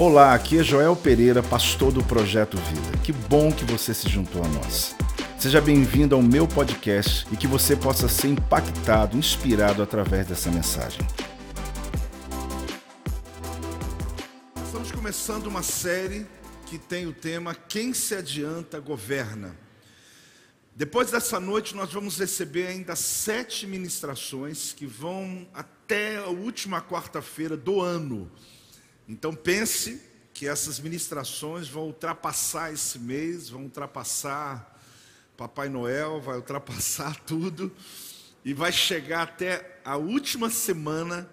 Olá, aqui é Joel Pereira, pastor do Projeto Vida. Que bom que você se juntou a nós. Seja bem-vindo ao meu podcast e que você possa ser impactado, inspirado através dessa mensagem. Estamos começando uma série que tem o tema Quem se adianta governa. Depois dessa noite, nós vamos receber ainda sete ministrações que vão até a última quarta-feira do ano. Então pense que essas ministrações vão ultrapassar esse mês, vão ultrapassar Papai Noel, vai ultrapassar tudo e vai chegar até a última semana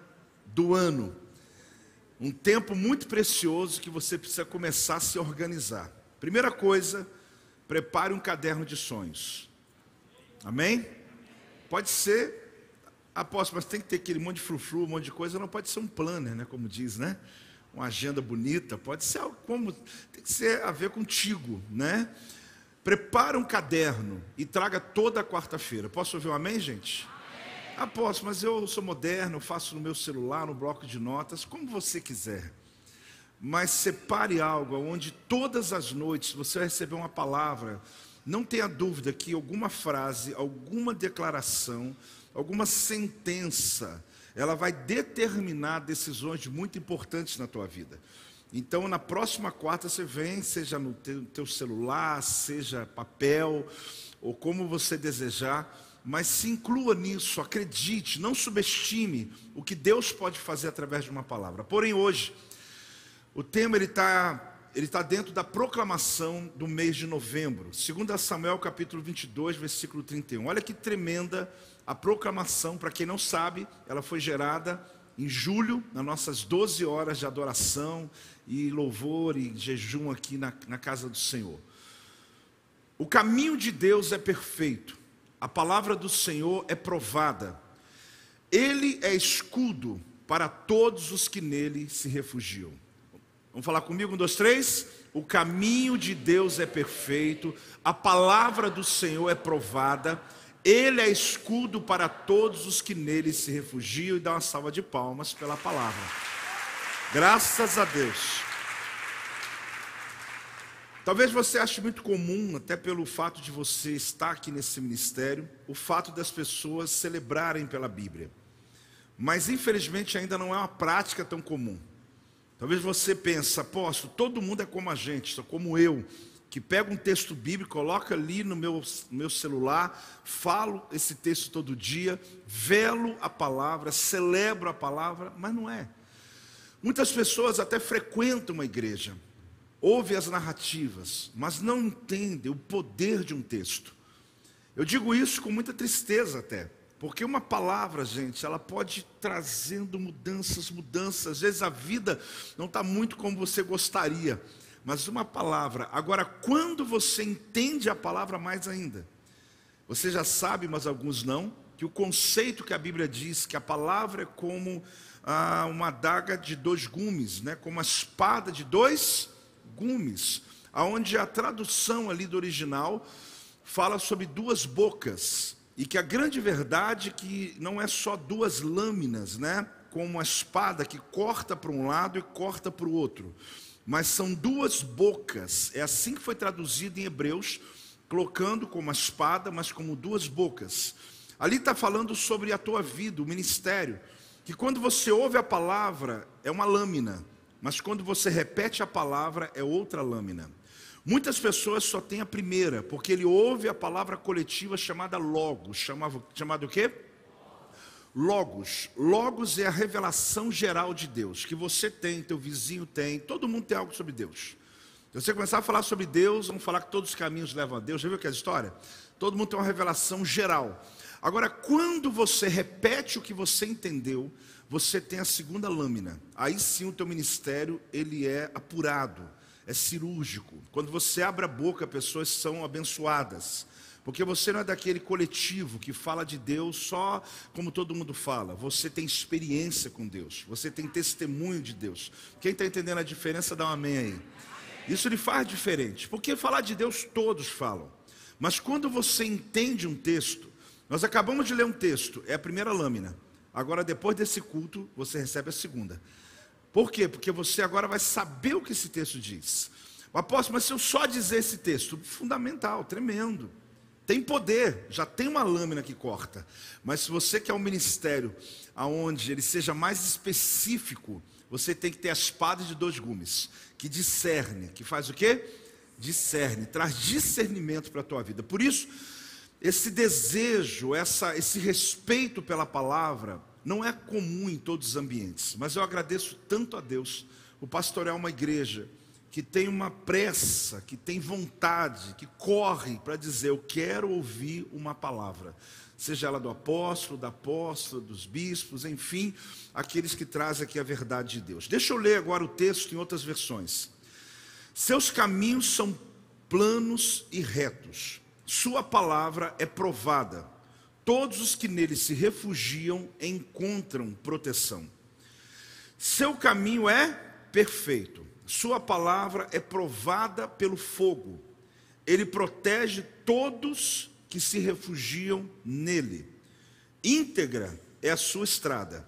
do ano. Um tempo muito precioso que você precisa começar a se organizar. Primeira coisa, prepare um caderno de sonhos. Amém? Pode ser, aposto, mas tem que ter aquele monte de frufru, um monte de coisa, não pode ser um planner, né, como diz, né? Uma agenda bonita, pode ser algo como tem que ser a ver contigo, né? Prepara um caderno e traga toda quarta-feira. Posso ouvir um amém, gente? Ah, posso, mas eu sou moderno, eu faço no meu celular, no bloco de notas, como você quiser. Mas separe algo onde todas as noites você vai receber uma palavra. Não tenha dúvida que alguma frase, alguma declaração, alguma sentença ela vai determinar decisões muito importantes na tua vida. Então, na próxima quarta você vem, seja no teu, celular, seja papel, ou como você desejar, mas se inclua nisso, acredite, não subestime o que Deus pode fazer através de uma palavra. Porém, hoje, o tema ele está ele está dentro da proclamação do mês de novembro. 2 Samuel capítulo 22, versículo 31. Olha que tremenda a proclamação, para quem não sabe, ela foi gerada em julho, nas nossas 12 horas de adoração e louvor e jejum aqui na, na casa do Senhor. O caminho de Deus é perfeito, a palavra do Senhor é provada, Ele é escudo para todos os que nele se refugiam. Vamos falar comigo? Um, dois, três. O caminho de Deus é perfeito, a palavra do Senhor é provada, ele é escudo para todos os que nele se refugiam e dá uma salva de palmas pela palavra. Graças a Deus. Talvez você ache muito comum, até pelo fato de você estar aqui nesse ministério, o fato das pessoas celebrarem pela Bíblia. Mas infelizmente ainda não é uma prática tão comum. Talvez você pense, apóstolo, todo mundo é como a gente, só como eu que pega um texto bíblico, coloca ali no meu, meu celular, falo esse texto todo dia, velo a palavra, celebro a palavra, mas não é. Muitas pessoas até frequentam uma igreja, ouvem as narrativas, mas não entendem o poder de um texto. Eu digo isso com muita tristeza até, porque uma palavra, gente, ela pode ir trazendo mudanças, mudanças. Às vezes a vida não está muito como você gostaria mas uma palavra. Agora, quando você entende a palavra mais ainda, você já sabe, mas alguns não, que o conceito que a Bíblia diz, que a palavra é como ah, uma adaga de dois gumes, né? como uma espada de dois gumes, aonde a tradução ali do original fala sobre duas bocas, e que a grande verdade é que não é só duas lâminas, né? como uma espada que corta para um lado e corta para o outro mas são duas bocas. É assim que foi traduzido em Hebreus, colocando como a espada, mas como duas bocas. Ali está falando sobre a tua vida, o ministério. Que quando você ouve a palavra, é uma lâmina, mas quando você repete a palavra, é outra lâmina. Muitas pessoas só têm a primeira, porque ele ouve a palavra coletiva chamada logos, chamado, chamado o quê? Logos. Logos é a revelação geral de Deus, que você tem, teu vizinho tem, todo mundo tem algo sobre Deus. Se você começar a falar sobre Deus, vamos falar que todos os caminhos levam a Deus. Já viu que é a história? Todo mundo tem uma revelação geral. Agora, quando você repete o que você entendeu, você tem a segunda lâmina. Aí sim o teu ministério, ele é apurado, é cirúrgico. Quando você abre a boca, pessoas são abençoadas. Porque você não é daquele coletivo que fala de Deus só como todo mundo fala. Você tem experiência com Deus. Você tem testemunho de Deus. Quem está entendendo a diferença, dá um amém aí. Isso lhe faz diferente. Porque falar de Deus todos falam. Mas quando você entende um texto, nós acabamos de ler um texto, é a primeira lâmina. Agora, depois desse culto, você recebe a segunda. Por quê? Porque você agora vai saber o que esse texto diz. Apóstolo, mas se eu só dizer esse texto, fundamental, tremendo. Tem poder, já tem uma lâmina que corta. Mas se você quer um ministério aonde ele seja mais específico, você tem que ter a espada de dois gumes, que discerne, que faz o quê? Discerne, traz discernimento para a tua vida. Por isso, esse desejo, essa, esse respeito pela palavra, não é comum em todos os ambientes, mas eu agradeço tanto a Deus. O pastorear uma igreja que tem uma pressa, que tem vontade, que corre para dizer: Eu quero ouvir uma palavra, seja ela do apóstolo, da apóstola, dos bispos, enfim, aqueles que trazem aqui a verdade de Deus. Deixa eu ler agora o texto em outras versões. Seus caminhos são planos e retos, Sua palavra é provada. Todos os que nele se refugiam encontram proteção. Seu caminho é perfeito sua palavra é provada pelo fogo. Ele protege todos que se refugiam nele. Íntegra é a sua estrada.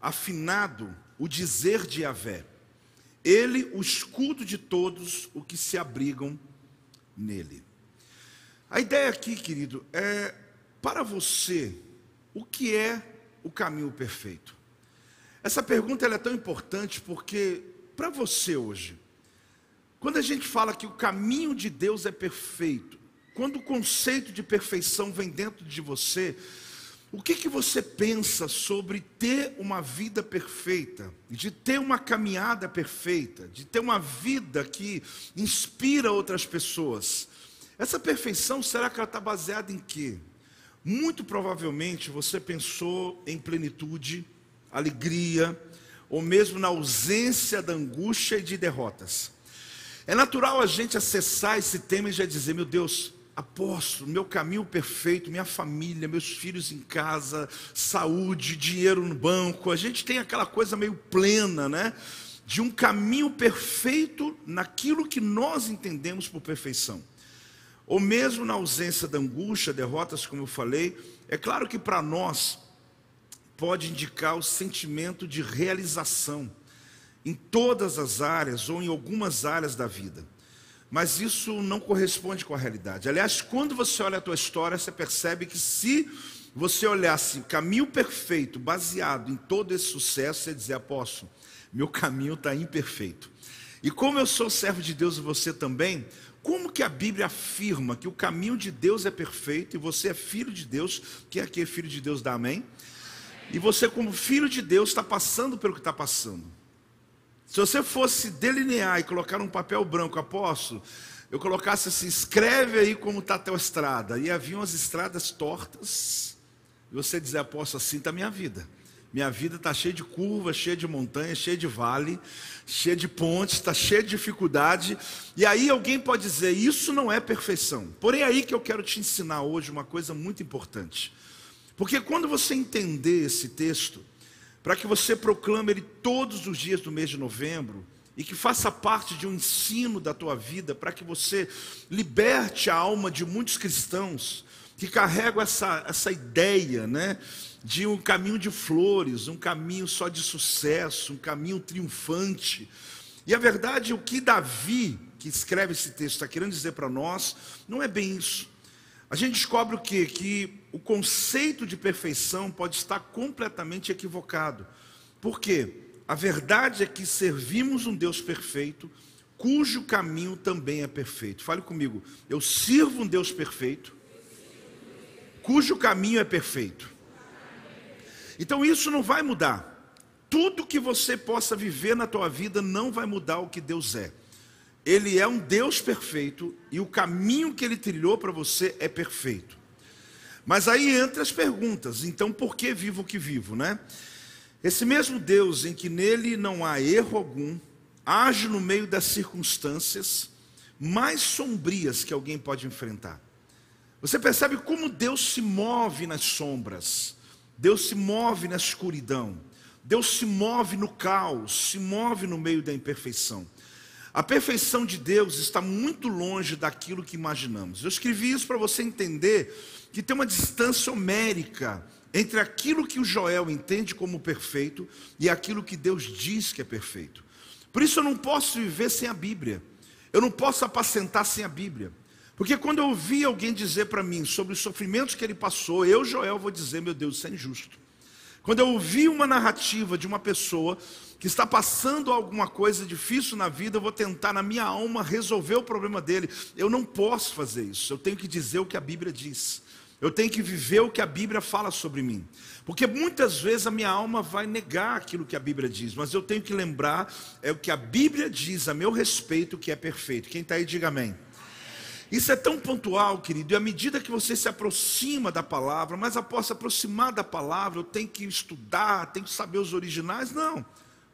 Afinado o dizer de Yahvé. Ele, o escudo de todos os que se abrigam nele. A ideia aqui, querido, é para você, o que é o caminho perfeito? Essa pergunta é tão importante porque para você hoje, quando a gente fala que o caminho de Deus é perfeito, quando o conceito de perfeição vem dentro de você, o que, que você pensa sobre ter uma vida perfeita, de ter uma caminhada perfeita, de ter uma vida que inspira outras pessoas? Essa perfeição, será que ela está baseada em quê? Muito provavelmente você pensou em plenitude, alegria, ou mesmo na ausência da angústia e de derrotas. É natural a gente acessar esse tema e já dizer: meu Deus, apóstolo, meu caminho perfeito, minha família, meus filhos em casa, saúde, dinheiro no banco. A gente tem aquela coisa meio plena, né? De um caminho perfeito naquilo que nós entendemos por perfeição. Ou mesmo na ausência da angústia, derrotas, como eu falei, é claro que para nós pode indicar o sentimento de realização em todas as áreas ou em algumas áreas da vida. Mas isso não corresponde com a realidade. Aliás, quando você olha a tua história, você percebe que se você olhasse caminho perfeito, baseado em todo esse sucesso, você dizer, apóstolo, meu caminho está imperfeito. E como eu sou servo de Deus e você também, como que a Bíblia afirma que o caminho de Deus é perfeito e você é filho de Deus? Quem aqui é filho de Deus, dá amém? E você, como filho de Deus, está passando pelo que está passando. Se você fosse delinear e colocar um papel branco, apóstolo, eu colocasse assim: escreve aí como está a tua estrada. E haviam as estradas tortas. E você dizer, apóstolo, assim está a minha vida. Minha vida está cheia de curvas, cheia de montanhas, cheia de vale, cheia de pontes, está cheia de dificuldade. E aí alguém pode dizer, isso não é perfeição. Porém, é aí que eu quero te ensinar hoje uma coisa muito importante. Porque quando você entender esse texto, para que você proclame ele todos os dias do mês de novembro, e que faça parte de um ensino da tua vida, para que você liberte a alma de muitos cristãos que carregam essa, essa ideia, né? De um caminho de flores, um caminho só de sucesso, um caminho triunfante. E a verdade, o que Davi, que escreve esse texto, está querendo dizer para nós, não é bem isso. A gente descobre o quê? Que o conceito de perfeição pode estar completamente equivocado. Por quê? A verdade é que servimos um Deus perfeito, cujo caminho também é perfeito. Fale comigo, eu sirvo um Deus perfeito, cujo caminho é perfeito. Então isso não vai mudar. Tudo que você possa viver na tua vida não vai mudar o que Deus é. Ele é um Deus perfeito e o caminho que ele trilhou para você é perfeito. Mas aí entra as perguntas, então por que vivo o que vivo, né? Esse mesmo Deus em que nele não há erro algum, age no meio das circunstâncias mais sombrias que alguém pode enfrentar. Você percebe como Deus se move nas sombras, Deus se move na escuridão, Deus se move no caos, se move no meio da imperfeição. A perfeição de Deus está muito longe daquilo que imaginamos. Eu escrevi isso para você entender que tem uma distância homérica entre aquilo que o Joel entende como perfeito e aquilo que Deus diz que é perfeito. Por isso eu não posso viver sem a Bíblia. Eu não posso apacentar sem a Bíblia. Porque quando eu ouvi alguém dizer para mim sobre os sofrimentos que ele passou, eu, Joel, vou dizer: meu Deus, isso é injusto. Quando eu ouvi uma narrativa de uma pessoa que está passando alguma coisa difícil na vida, eu vou tentar na minha alma resolver o problema dele. Eu não posso fazer isso. Eu tenho que dizer o que a Bíblia diz. Eu tenho que viver o que a Bíblia fala sobre mim. Porque muitas vezes a minha alma vai negar aquilo que a Bíblia diz, mas eu tenho que lembrar é o que a Bíblia diz a meu respeito que é perfeito. Quem está aí, diga amém. Isso é tão pontual, querido, e à medida que você se aproxima da palavra, mas após se aproximar da palavra, eu tenho que estudar, tenho que saber os originais. Não,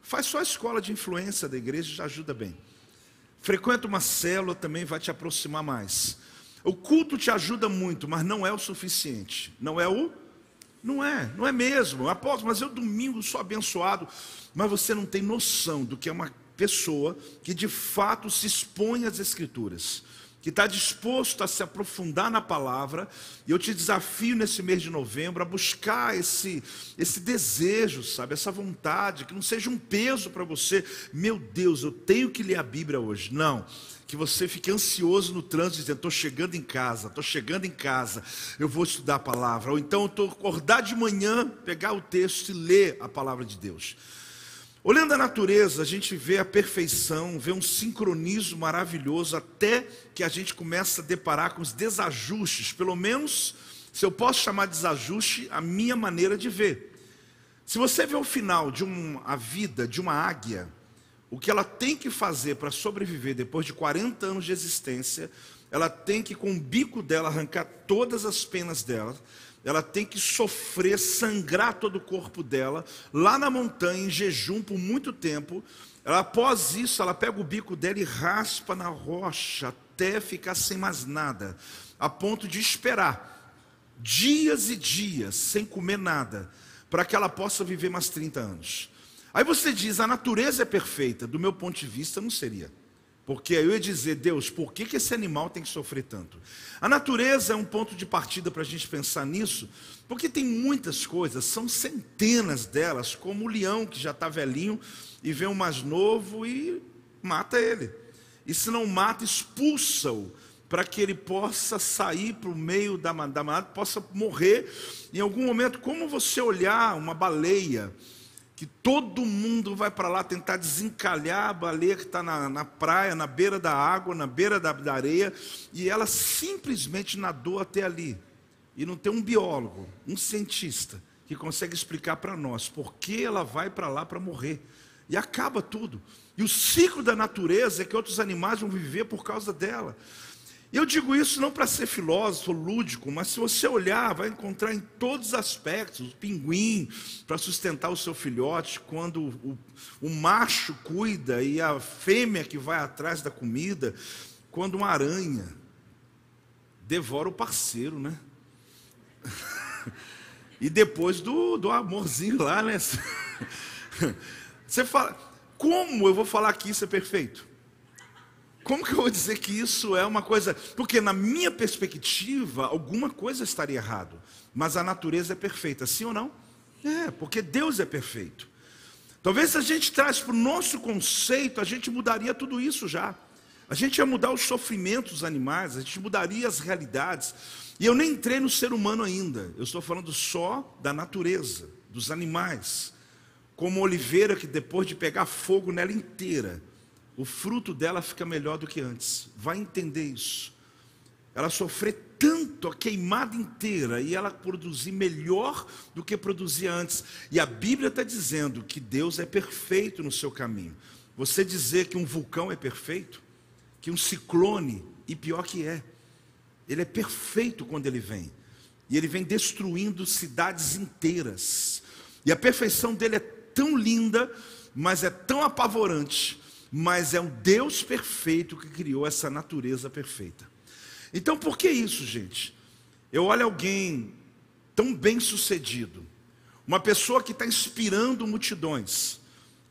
faz só a escola de influência da igreja, já ajuda bem. Frequenta uma célula também vai te aproximar mais. O culto te ajuda muito, mas não é o suficiente. Não é o? Não é, não é mesmo. Apóstolo, mas eu domingo sou abençoado. Mas você não tem noção do que é uma pessoa que de fato se expõe às Escrituras que está disposto a se aprofundar na palavra, e eu te desafio nesse mês de novembro a buscar esse, esse desejo, sabe, essa vontade, que não seja um peso para você, meu Deus, eu tenho que ler a Bíblia hoje. Não, que você fique ansioso no trânsito, dizendo: estou chegando em casa, estou chegando em casa, eu vou estudar a palavra, ou então estou acordar de manhã, pegar o texto e ler a palavra de Deus. Olhando a natureza, a gente vê a perfeição, vê um sincronismo maravilhoso, até que a gente começa a deparar com os desajustes, pelo menos, se eu posso chamar de desajuste, a minha maneira de ver. Se você vê o final de uma, a vida de uma águia, o que ela tem que fazer para sobreviver depois de 40 anos de existência, ela tem que, com o bico dela, arrancar todas as penas dela, ela tem que sofrer, sangrar todo o corpo dela, lá na montanha, em jejum por muito tempo. Ela, após isso, ela pega o bico dela e raspa na rocha até ficar sem mais nada, a ponto de esperar dias e dias sem comer nada, para que ela possa viver mais 30 anos. Aí você diz: a natureza é perfeita, do meu ponto de vista, não seria. Porque eu ia dizer, Deus, por que, que esse animal tem que sofrer tanto? A natureza é um ponto de partida para a gente pensar nisso, porque tem muitas coisas, são centenas delas, como o leão que já está velhinho e vê um mais novo e mata ele. E se não mata, expulsa-o para que ele possa sair para o meio da manada, possa morrer em algum momento. Como você olhar uma baleia que todo mundo vai para lá tentar desencalhar a baleia que está na, na, praia, na beira da água, na beira da, da areia, e ela simplesmente nadou até ali. E não tem um biólogo, um cientista, que consegue explicar para nós por que ela vai para lá para morrer. E acaba tudo. E o ciclo da natureza é que outros animais vão viver por causa dela. Eu digo isso não para ser filósofo, lúdico, mas se você olhar, vai encontrar em todos os aspectos. O pinguim, para sustentar o seu filhote, quando o, o, macho cuida e a fêmea que vai atrás da comida, quando uma aranha devora o parceiro, né? e depois do, do amorzinho lá, né? Você fala, como eu vou falar que isso é perfeito? Como que eu vou dizer que isso é uma coisa? Porque na minha perspectiva, alguma coisa estaria errado. Mas a natureza é perfeita, sim ou não? É, porque Deus é perfeito. Talvez se a gente traz para o nosso conceito, a gente mudaria tudo isso já. A gente ia mudar os sofrimentos dos animais, a gente mudaria as realidades. E eu nem entrei no ser humano ainda. Eu estou falando só da natureza, dos animais. Como oliveira que depois de pegar fogo nela inteira, o fruto dela fica melhor do que antes. Vai entender isso. Ela sofrer tanto a queimada inteira e ela produzir melhor do que produzia antes. E a Bíblia está dizendo que Deus é perfeito no seu caminho. Você dizer que um vulcão é perfeito, que um ciclone, e pior que é, ele é perfeito quando ele vem. E ele vem destruindo cidades inteiras. E a perfeição dele é tão linda, mas é tão apavorante mas é um Deus perfeito que criou essa natureza perfeita. Então, por que isso, gente? Eu olho alguém tão bem sucedido, uma pessoa que está inspirando multidões,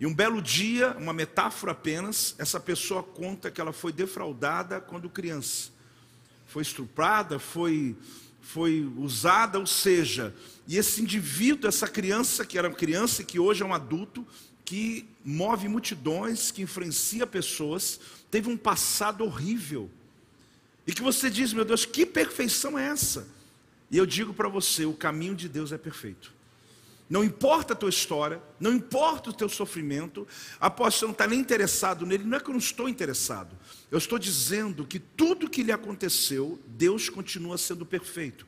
e um belo dia, uma metáfora apenas, essa pessoa conta que ela foi defraudada quando criança, foi estuprada, foi foi usada, ou seja, e esse indivíduo, essa criança, que era criança e que hoje é um adulto, que move multidões, que influencia pessoas, teve um passado horrível. E que você diz, meu Deus, que perfeição é essa? E eu digo para você: o caminho de Deus é perfeito. Não importa a tua história, não importa o teu sofrimento, apóstolo, você não está nem interessado nele, não é que eu não estou interessado. Eu estou dizendo que tudo que lhe aconteceu, Deus continua sendo perfeito.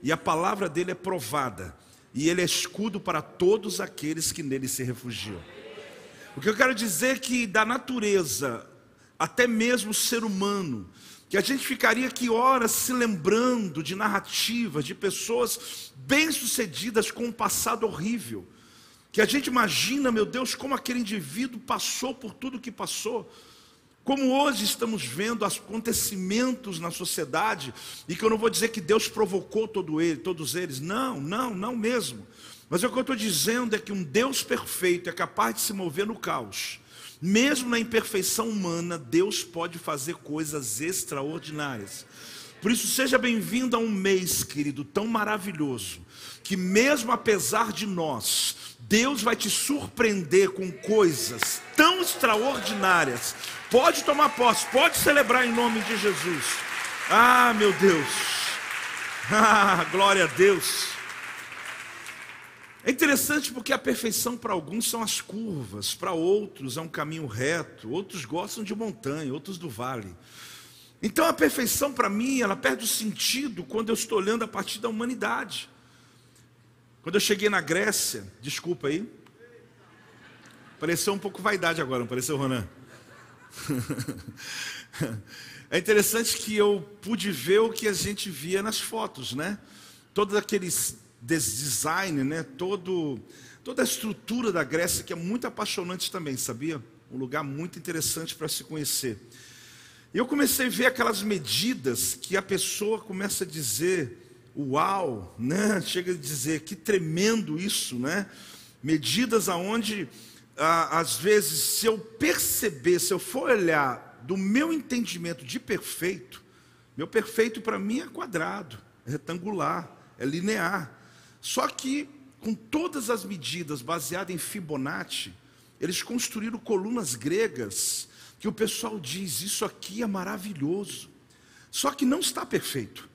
E a palavra dele é provada, e ele é escudo para todos aqueles que nele se refugiam. O que eu quero dizer é que da natureza, até mesmo o ser humano, que a gente ficaria aqui horas se lembrando de narrativas de pessoas bem-sucedidas com um passado horrível. Que a gente imagina, meu Deus, como aquele indivíduo passou por tudo que passou. Como hoje estamos vendo acontecimentos na sociedade, e que eu não vou dizer que Deus provocou todo ele, todos eles, não, não, não mesmo. Mas o que eu estou dizendo é que um Deus perfeito é capaz de se mover no caos mesmo na imperfeição humana, Deus pode fazer coisas extraordinárias. Por isso, seja bem-vindo a um mês, querido, tão maravilhoso, que mesmo apesar de nós, Deus vai te surpreender com coisas tão extraordinárias. Pode tomar posse, pode celebrar em nome de Jesus. Ah, meu Deus. Ah, glória a Deus. É interessante porque a perfeição para alguns são as curvas, para outros é um caminho reto, outros gostam de montanha, outros do vale. Então a perfeição para mim, ela perde o sentido quando eu estou olhando a partir da humanidade. Quando eu cheguei na Grécia, desculpa aí, pareceu um pouco vaidade agora, não pareceu, Ronan? é interessante que eu pude ver o que a gente via nas fotos, né? Todos aqueles design, né? Todo, toda a estrutura da Grécia, que é muito apaixonante também, sabia? Um lugar muito interessante para se conhecer. Eu comecei a ver aquelas medidas que a pessoa começa a dizer, uau, né? Chega a dizer, que tremendo isso, né? Medidas aonde, às vezes, se eu perceber, se eu for olhar do meu entendimento de perfeito, meu perfeito para mim é quadrado, é retangular, é linear. Só que, com todas as medidas baseadas em Fibonacci, eles construíram colunas gregas que o pessoal diz: Isso aqui é maravilhoso. Só que não está perfeito,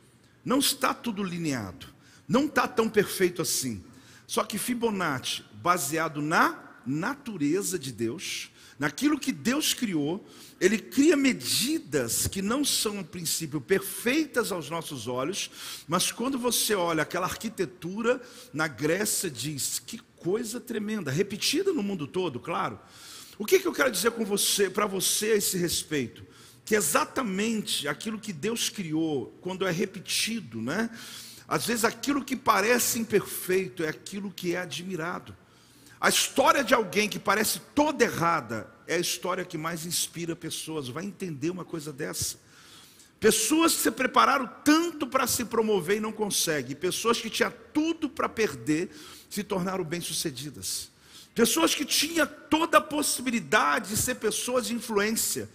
não está tudo lineado, não está tão perfeito assim. Só que Fibonacci, baseado na natureza de Deus, naquilo que Deus criou, ele cria medidas que não são, a princípio, perfeitas aos nossos olhos, mas quando você olha aquela arquitetura na Grécia, diz que coisa tremenda, repetida no mundo todo, claro. O que, que eu quero dizer com você, para você a esse respeito? Que exatamente aquilo que Deus criou, quando é repetido, né? Às vezes aquilo que parece imperfeito é aquilo que é admirado. A história de alguém que parece toda errada é a história que mais inspira pessoas. Vai entender uma coisa dessa? Pessoas que se prepararam tanto para se promover e não conseguem. Pessoas que tinham tudo para perder se tornaram bem-sucedidas. Pessoas que tinham toda a possibilidade de ser pessoas de influência.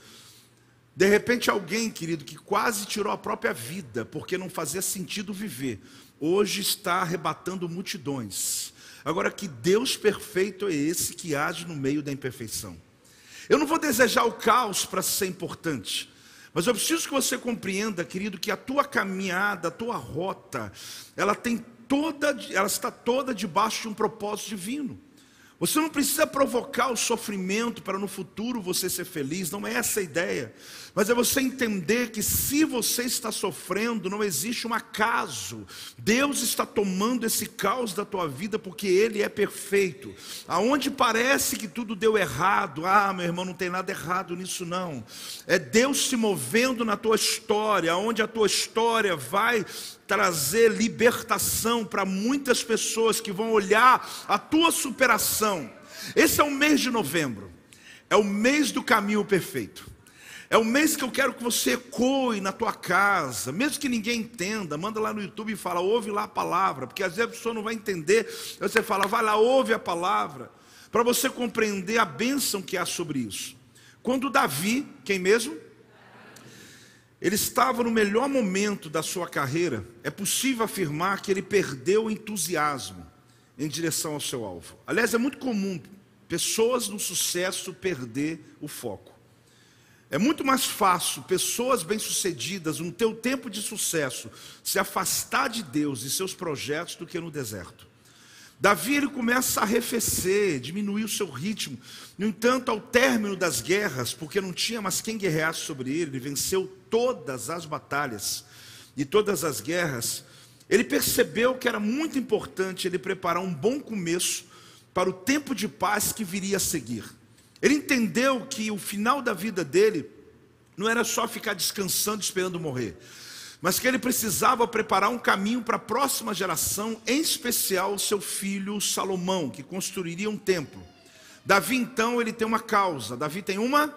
De repente, alguém, querido, que quase tirou a própria vida porque não fazia sentido viver, hoje está arrebatando multidões Agora, que Deus perfeito é esse que age no meio da imperfeição? Eu não vou desejar o caos para ser importante, mas eu preciso que você compreenda, querido, que a tua caminhada, a tua rota, ela tem toda, ela está toda debaixo de um propósito divino. Você não precisa provocar o sofrimento para no futuro você ser feliz, não é essa a ideia. Mas é você entender que se você está sofrendo, não existe um acaso. Deus está tomando esse caos da tua vida porque Ele é perfeito. Aonde parece que tudo deu errado, ah, meu irmão, não tem nada errado nisso não. É Deus se movendo na tua história, aonde a tua história vai trazer libertação para muitas pessoas que vão olhar a tua superação. Esse é o mês de novembro. É o mês do caminho perfeito. É o mês que eu quero que você ecoe na tua casa, mesmo que ninguém entenda, manda lá no YouTube e fala, ouve lá a palavra, porque às vezes a pessoa não vai entender, você fala, vai lá, ouve a palavra, para você compreender a bênção que há sobre isso. Quando Davi, quem mesmo? Ele estava no melhor momento da sua carreira. É possível afirmar que ele perdeu o entusiasmo em direção ao seu alvo. Aliás, é muito comum pessoas no sucesso perder o foco. É muito mais fácil pessoas bem-sucedidas, no teu tempo de sucesso, se afastar de Deus e seus projetos do que no deserto. Davi ele começa a arrefecer, diminuir o seu ritmo. No entanto, ao término das guerras, porque não tinha mais quem guerreasse sobre ele, ele venceu todas as batalhas e todas as guerras. Ele percebeu que era muito importante ele preparar um bom começo para o tempo de paz que viria a seguir. Ele entendeu que o final da vida dele não era só ficar descansando esperando morrer, mas que ele precisava preparar um caminho para a próxima geração, em especial seu filho Salomão, que construiria um templo. Davi então, ele tem uma causa. Davi tem uma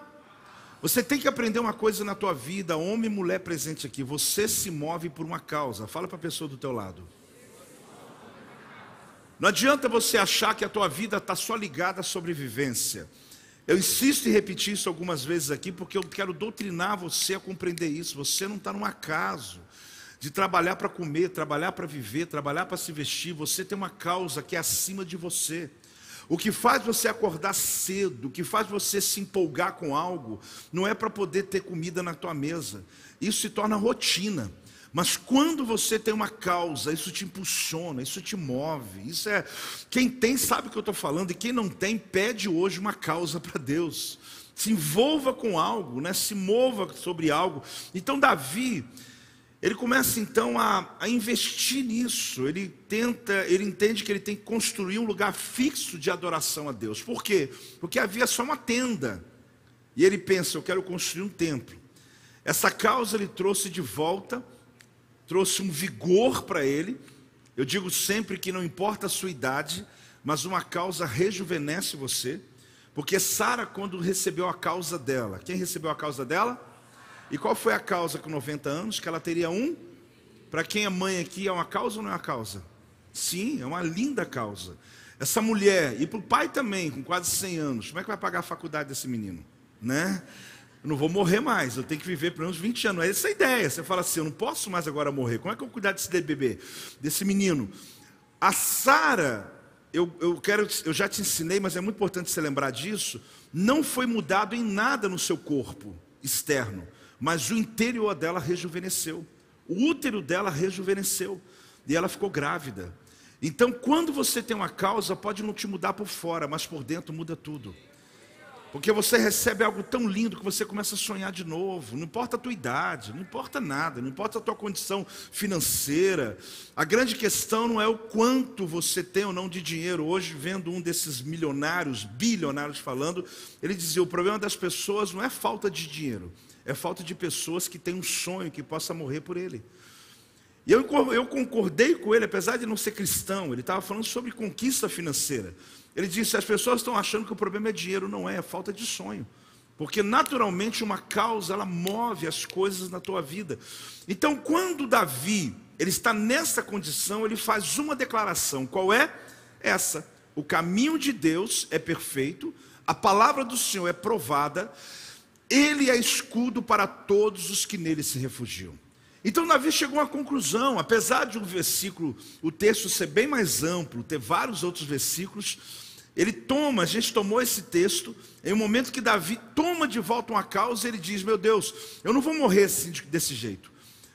Você tem que aprender uma coisa na tua vida, homem e mulher presente aqui, você se move por uma causa. Fala para a pessoa do teu lado. Não adianta você achar que a tua vida está só ligada à sobrevivência. Eu insisto em repetir isso algumas vezes aqui, porque eu quero doutrinar você a compreender isso. Você não está num acaso de trabalhar para comer, trabalhar para viver, trabalhar para se vestir. Você tem uma causa que é acima de você. O que faz você acordar cedo, o que faz você se empolgar com algo, não é para poder ter comida na tua mesa. Isso se torna rotina. Mas quando você tem uma causa, isso te impulsiona, isso te move. Isso é quem tem sabe o que eu estou falando e quem não tem pede hoje uma causa para Deus. Se envolva com algo, né? Se mova sobre algo. Então Davi ele começa então a, a, investir nisso. Ele tenta, ele entende que ele tem que construir um lugar fixo de adoração a Deus. Por quê? Porque havia só uma tenda. E ele pensa, eu quero construir um templo. Essa causa ele trouxe de volta trouxe um vigor para ele. Eu digo sempre que não importa a sua idade, mas uma causa rejuvenesce você. Porque Sara, quando recebeu a causa dela, quem recebeu a causa dela? E qual foi a causa com 90 anos? Que ela teria um? Para quem é mãe aqui, é uma causa ou não é uma causa? Sim, é uma linda causa. Essa mulher, e para o pai também, com quase 100 anos, como é que vai pagar a faculdade desse menino? Né? Eu não vou morrer mais, eu tenho que viver pelo menos 20 anos. É essa a ideia. Você fala assim: eu não posso mais agora morrer. Como é que eu vou cuidar desse bebê, desse menino? A Sara, eu, eu, quero, eu já te ensinei, mas é muito importante você lembrar disso. Não foi mudado em nada no seu corpo externo, mas o interior dela rejuvenesceu. O útero dela rejuvenesceu. E ela ficou grávida. Então, quando você tem uma causa, pode não te mudar por fora, mas por dentro muda tudo. Porque você recebe algo tão lindo que você começa a sonhar de novo. Não importa a tua idade, não importa nada, não importa a tua condição financeira. A grande questão não é o quanto você tem ou não de dinheiro. Hoje, vendo um desses milionários, bilionários falando, ele dizia: o problema das pessoas não é falta de dinheiro, é falta de pessoas que têm um sonho que possa morrer por ele. E eu, eu concordei com ele, apesar de não ser cristão, ele estava falando sobre conquista financeira. Ele disse: as pessoas estão achando que o problema é dinheiro, não é, é falta de sonho. Porque naturalmente uma causa ela move as coisas na tua vida. Então, quando Davi ele está nessa condição, ele faz uma declaração. Qual é? Essa: o caminho de Deus é perfeito, a palavra do Senhor é provada, ele é escudo para todos os que nele se refugiam. Então Davi chegou a uma conclusão, apesar de um versículo, o texto ser bem mais amplo, ter vários outros versículos, ele toma, a gente tomou esse texto, em um momento que Davi toma de volta uma causa, ele diz: Meu Deus, eu não vou morrer assim, desse jeito,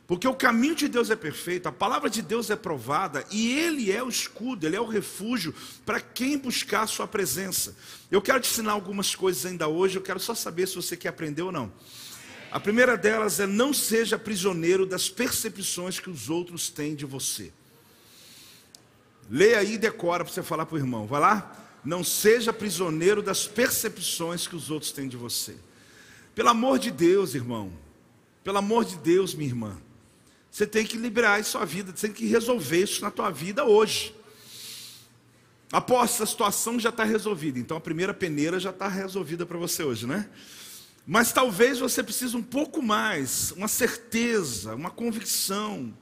porque o caminho de Deus é perfeito, a palavra de Deus é provada, e Ele é o escudo, Ele é o refúgio para quem buscar a Sua presença. Eu quero te ensinar algumas coisas ainda hoje, eu quero só saber se você quer aprender ou não. A primeira delas é: não seja prisioneiro das percepções que os outros têm de você. Leia aí e decora para você falar para o irmão, vai lá. Não seja prisioneiro das percepções que os outros têm de você. Pelo amor de Deus, irmão. Pelo amor de Deus, minha irmã. Você tem que liberar isso sua vida, você tem que resolver isso na tua vida hoje. Após essa situação já está resolvida, então a primeira peneira já está resolvida para você hoje, né? Mas talvez você precise um pouco mais, uma certeza, uma convicção,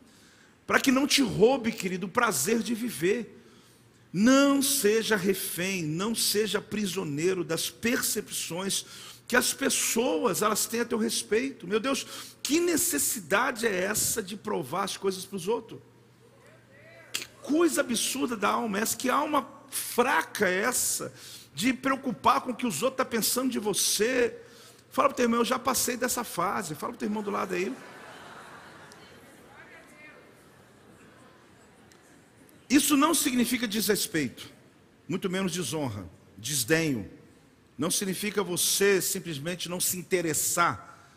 para que não te roube, querido, o prazer de viver. Não seja refém, não seja prisioneiro das percepções que as pessoas elas têm a teu respeito. Meu Deus, que necessidade é essa de provar as coisas para os outros? Que coisa absurda da alma é essa? Que alma fraca é essa de preocupar com o que os outros estão tá pensando de você? Fala para o teu irmão, eu já passei dessa fase. Fala para o teu irmão do lado aí. Isso não significa desrespeito, muito menos desonra, desdenho. Não significa você simplesmente não se interessar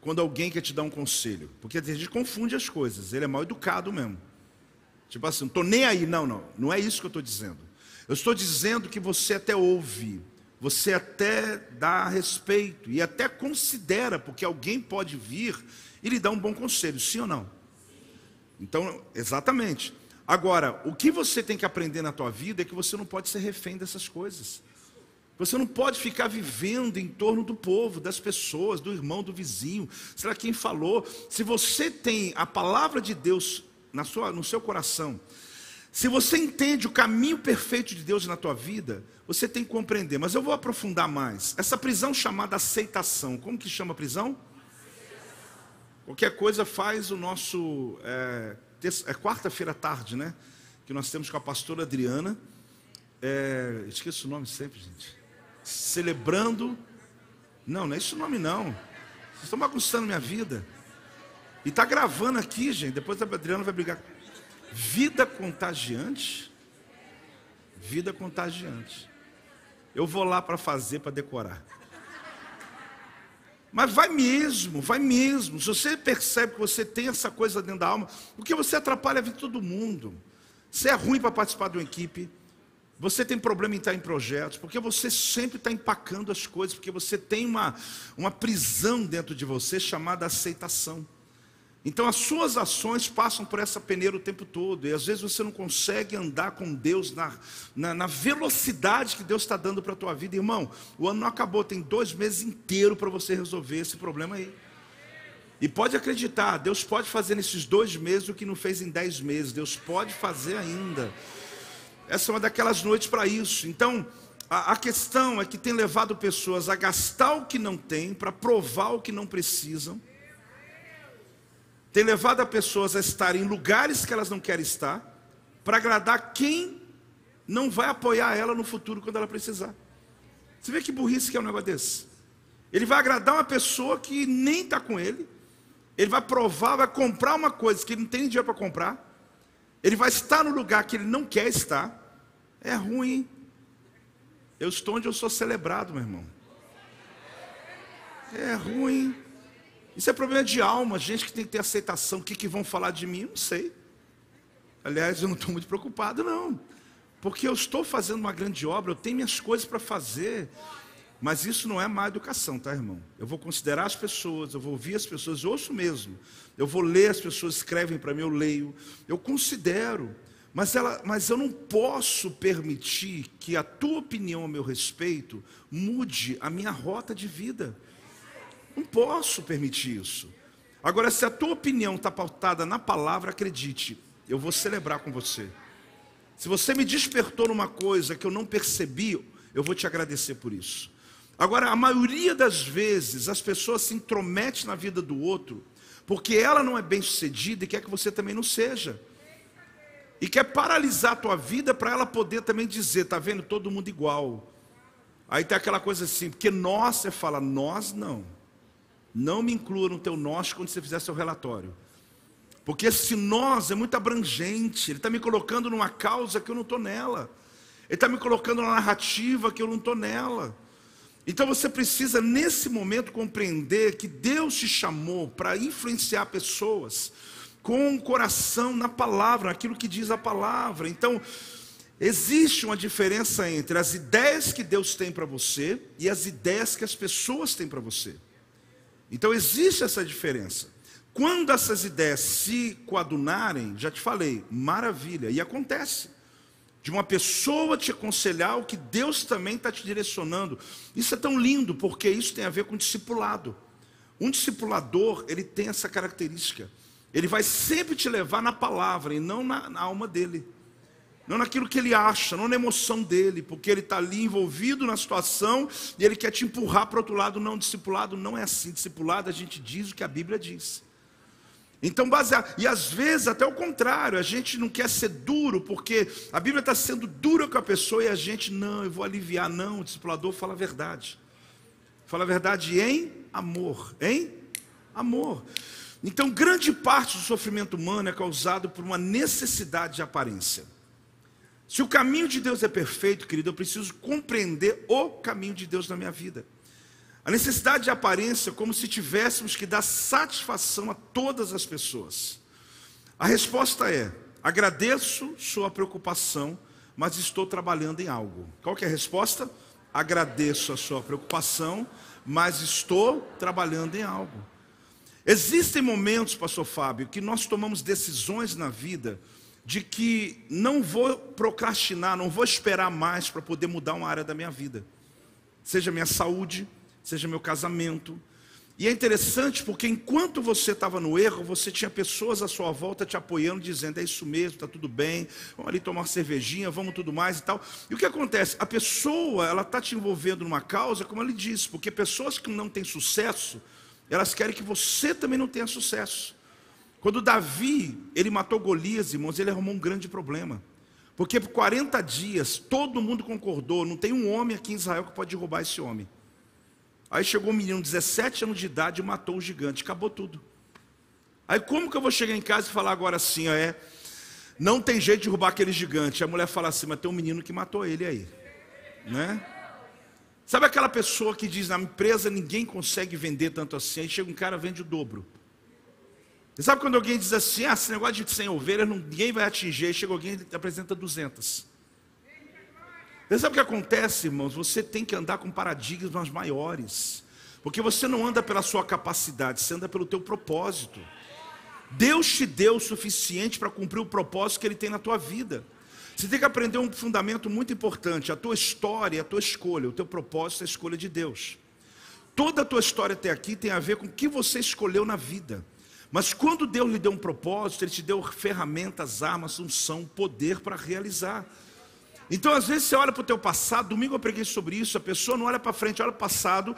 quando alguém quer te dar um conselho. Porque a gente confunde as coisas. Ele é mal educado mesmo. Tipo assim, não estou nem aí. Não, não. Não é isso que eu estou dizendo. Eu estou dizendo que você até ouve. Você até dá respeito. E até considera, porque alguém pode vir e lhe dar um bom conselho. Sim ou não? Então, exatamente. Agora, o que você tem que aprender na tua vida é que você não pode ser refém dessas coisas. Você não pode ficar vivendo em torno do povo, das pessoas, do irmão, do vizinho. Será quem falou? Se você tem a palavra de Deus na sua, no seu coração, se você entende o caminho perfeito de Deus na tua vida, você tem que compreender. Mas eu vou aprofundar mais. Essa prisão chamada aceitação, como que chama prisão? Qualquer coisa faz o nosso é, é quarta-feira à tarde, né? Que nós temos com a pastora Adriana. É, esqueço o nome sempre, gente. Celebrando. Não, não é esse o nome, não. Vocês estão bagunçando minha vida. E está gravando aqui, gente. Depois a Adriana vai brigar. Vida contagiante. Vida contagiante. Eu vou lá para fazer, para decorar. Mas vai mesmo, vai mesmo. Se você percebe que você tem essa coisa dentro da alma, porque você atrapalha a vida de todo mundo. Você é ruim para participar de uma equipe. Você tem problema em estar em projetos, porque você sempre está empacando as coisas, porque você tem uma, uma prisão dentro de você chamada aceitação. Então as suas ações passam por essa peneira o tempo todo, e às vezes você não consegue andar com Deus na, na, na velocidade que Deus está dando para a tua vida. Irmão, o ano não acabou, tem dois meses inteiros para você resolver esse problema aí. E pode acreditar, Deus pode fazer nesses dois meses o que não fez em dez meses, Deus pode fazer ainda. Essa é uma daquelas noites para isso. Então, a, a questão é que tem levado pessoas a gastar o que não tem, para provar o que não precisam tem levado a pessoas a estar em lugares que elas não querem estar, para agradar quem não vai apoiar ela no futuro quando ela precisar. Você vê que burrice que é um negócio desse? Ele vai agradar uma pessoa que nem está com ele, ele vai provar, vai comprar uma coisa que ele não tem dinheiro para comprar, ele vai estar no lugar que ele não quer estar, é ruim. Eu estou onde eu sou celebrado, meu irmão. É ruim. Isso é problema de alma, gente que tem que ter aceitação. O que, que vão falar de mim? Não sei. Aliás, eu não estou muito preocupado, não. Porque eu estou fazendo uma grande obra, eu tenho minhas coisas para fazer. Mas isso não é má educação, tá, irmão? Eu vou considerar as pessoas, eu vou ouvir as pessoas, eu ouço mesmo. Eu vou ler as pessoas escrevem para mim, eu leio. Eu considero. Mas, ela, mas eu não posso permitir que a tua opinião a meu respeito mude a minha rota de vida. Não posso permitir isso. Agora, se a tua opinião está pautada na palavra, acredite, eu vou celebrar com você. Se você me despertou numa coisa que eu não percebi, eu vou te agradecer por isso. Agora, a maioria das vezes, as pessoas se intrometem na vida do outro, porque ela não é bem sucedida e quer que você também não seja. E quer paralisar a tua vida para ela poder também dizer, tá vendo, todo mundo igual. Aí tem aquela coisa assim, porque nós, você fala, nós não. Não me inclua no teu nós quando você fizer seu relatório. Porque esse nós é muito abrangente. Ele está me colocando numa causa que eu não estou nela. Ele está me colocando numa narrativa que eu não estou nela. Então você precisa, nesse momento, compreender que Deus te chamou para influenciar pessoas com o coração na palavra, aquilo que diz a palavra. Então, existe uma diferença entre as ideias que Deus tem para você e as ideias que as pessoas têm para você. Então existe essa diferença. Quando essas ideias se coadunarem, já te falei, maravilha, e acontece. De uma pessoa te aconselhar o que Deus também está te direcionando. Isso é tão lindo, porque isso tem a ver com discipulado. Um discipulador, ele tem essa característica. Ele vai sempre te levar na palavra e não na, na alma dele. Não naquilo que ele acha, não na emoção dele, porque ele está ali envolvido na situação e ele quer te empurrar para outro lado. Não, discipulado não é assim. Discipulado a gente diz o que a Bíblia diz. Então, baseado, e às vezes até o contrário, a gente não quer ser duro, porque a Bíblia está sendo dura com a pessoa e a gente, não, eu vou aliviar. Não, o discipulador fala a verdade. Fala a verdade em amor, em amor. Então, grande parte do sofrimento humano é causado por uma necessidade de aparência. Se o caminho de Deus é perfeito, querido, eu preciso compreender o caminho de Deus na minha vida. A necessidade de aparência é como se tivéssemos que dar satisfação a todas as pessoas. A resposta é: agradeço sua preocupação, mas estou trabalhando em algo. Qual é a resposta? Agradeço a sua preocupação, mas estou trabalhando em algo. Existem momentos, pastor Fábio, que nós tomamos decisões na vida de que não vou procrastinar, não vou esperar mais para poder mudar uma área da minha vida. Seja minha saúde, seja meu casamento. E é interessante porque enquanto você estava no erro, você tinha pessoas à sua volta te apoiando, dizendo: é isso mesmo, está tudo bem, vamos ali tomar uma cervejinha, vamos tudo mais e tal. E o que acontece? A pessoa, ela está te envolvendo numa causa, como ele disse, porque pessoas que não têm sucesso, elas querem que você também não tenha sucesso. Quando Davi, ele matou Golias, irmãos, ele arrumou um grande problema. Porque por 40 dias, todo mundo concordou, não tem um homem aqui em Israel que pode derrubar esse homem. Aí chegou um menino, 17 anos de idade, e matou o gigante, acabou tudo. Aí como que eu vou chegar em casa e falar agora assim, é, não tem jeito de derrubar aquele gigante. A mulher fala assim, mas tem um menino que matou ele aí. Né? Sabe aquela pessoa que diz, na empresa ninguém consegue vender tanto assim, aí chega um cara vende o dobro. Você sabe quando alguém diz assim, ah, esse negócio de 100 ovelhas ninguém vai atingir, aí chega alguém e apresenta 200. Você sabe o que acontece, irmãos? Você tem que andar com paradigmas maiores. Porque você não anda pela sua capacidade, você anda pelo teu propósito. Deus te deu o suficiente para cumprir o propósito que Ele tem na tua vida. Você tem que aprender um fundamento muito importante: a tua história, a tua escolha, o teu propósito é a escolha de Deus. Toda a tua história até aqui tem a ver com o que você escolheu na vida. Mas quando Deus lhe deu um propósito, Ele te deu ferramentas, armas, unção, poder para realizar. Então, às vezes, você olha para o teu passado, domingo eu preguei sobre isso, a pessoa não olha para frente, olha para o passado,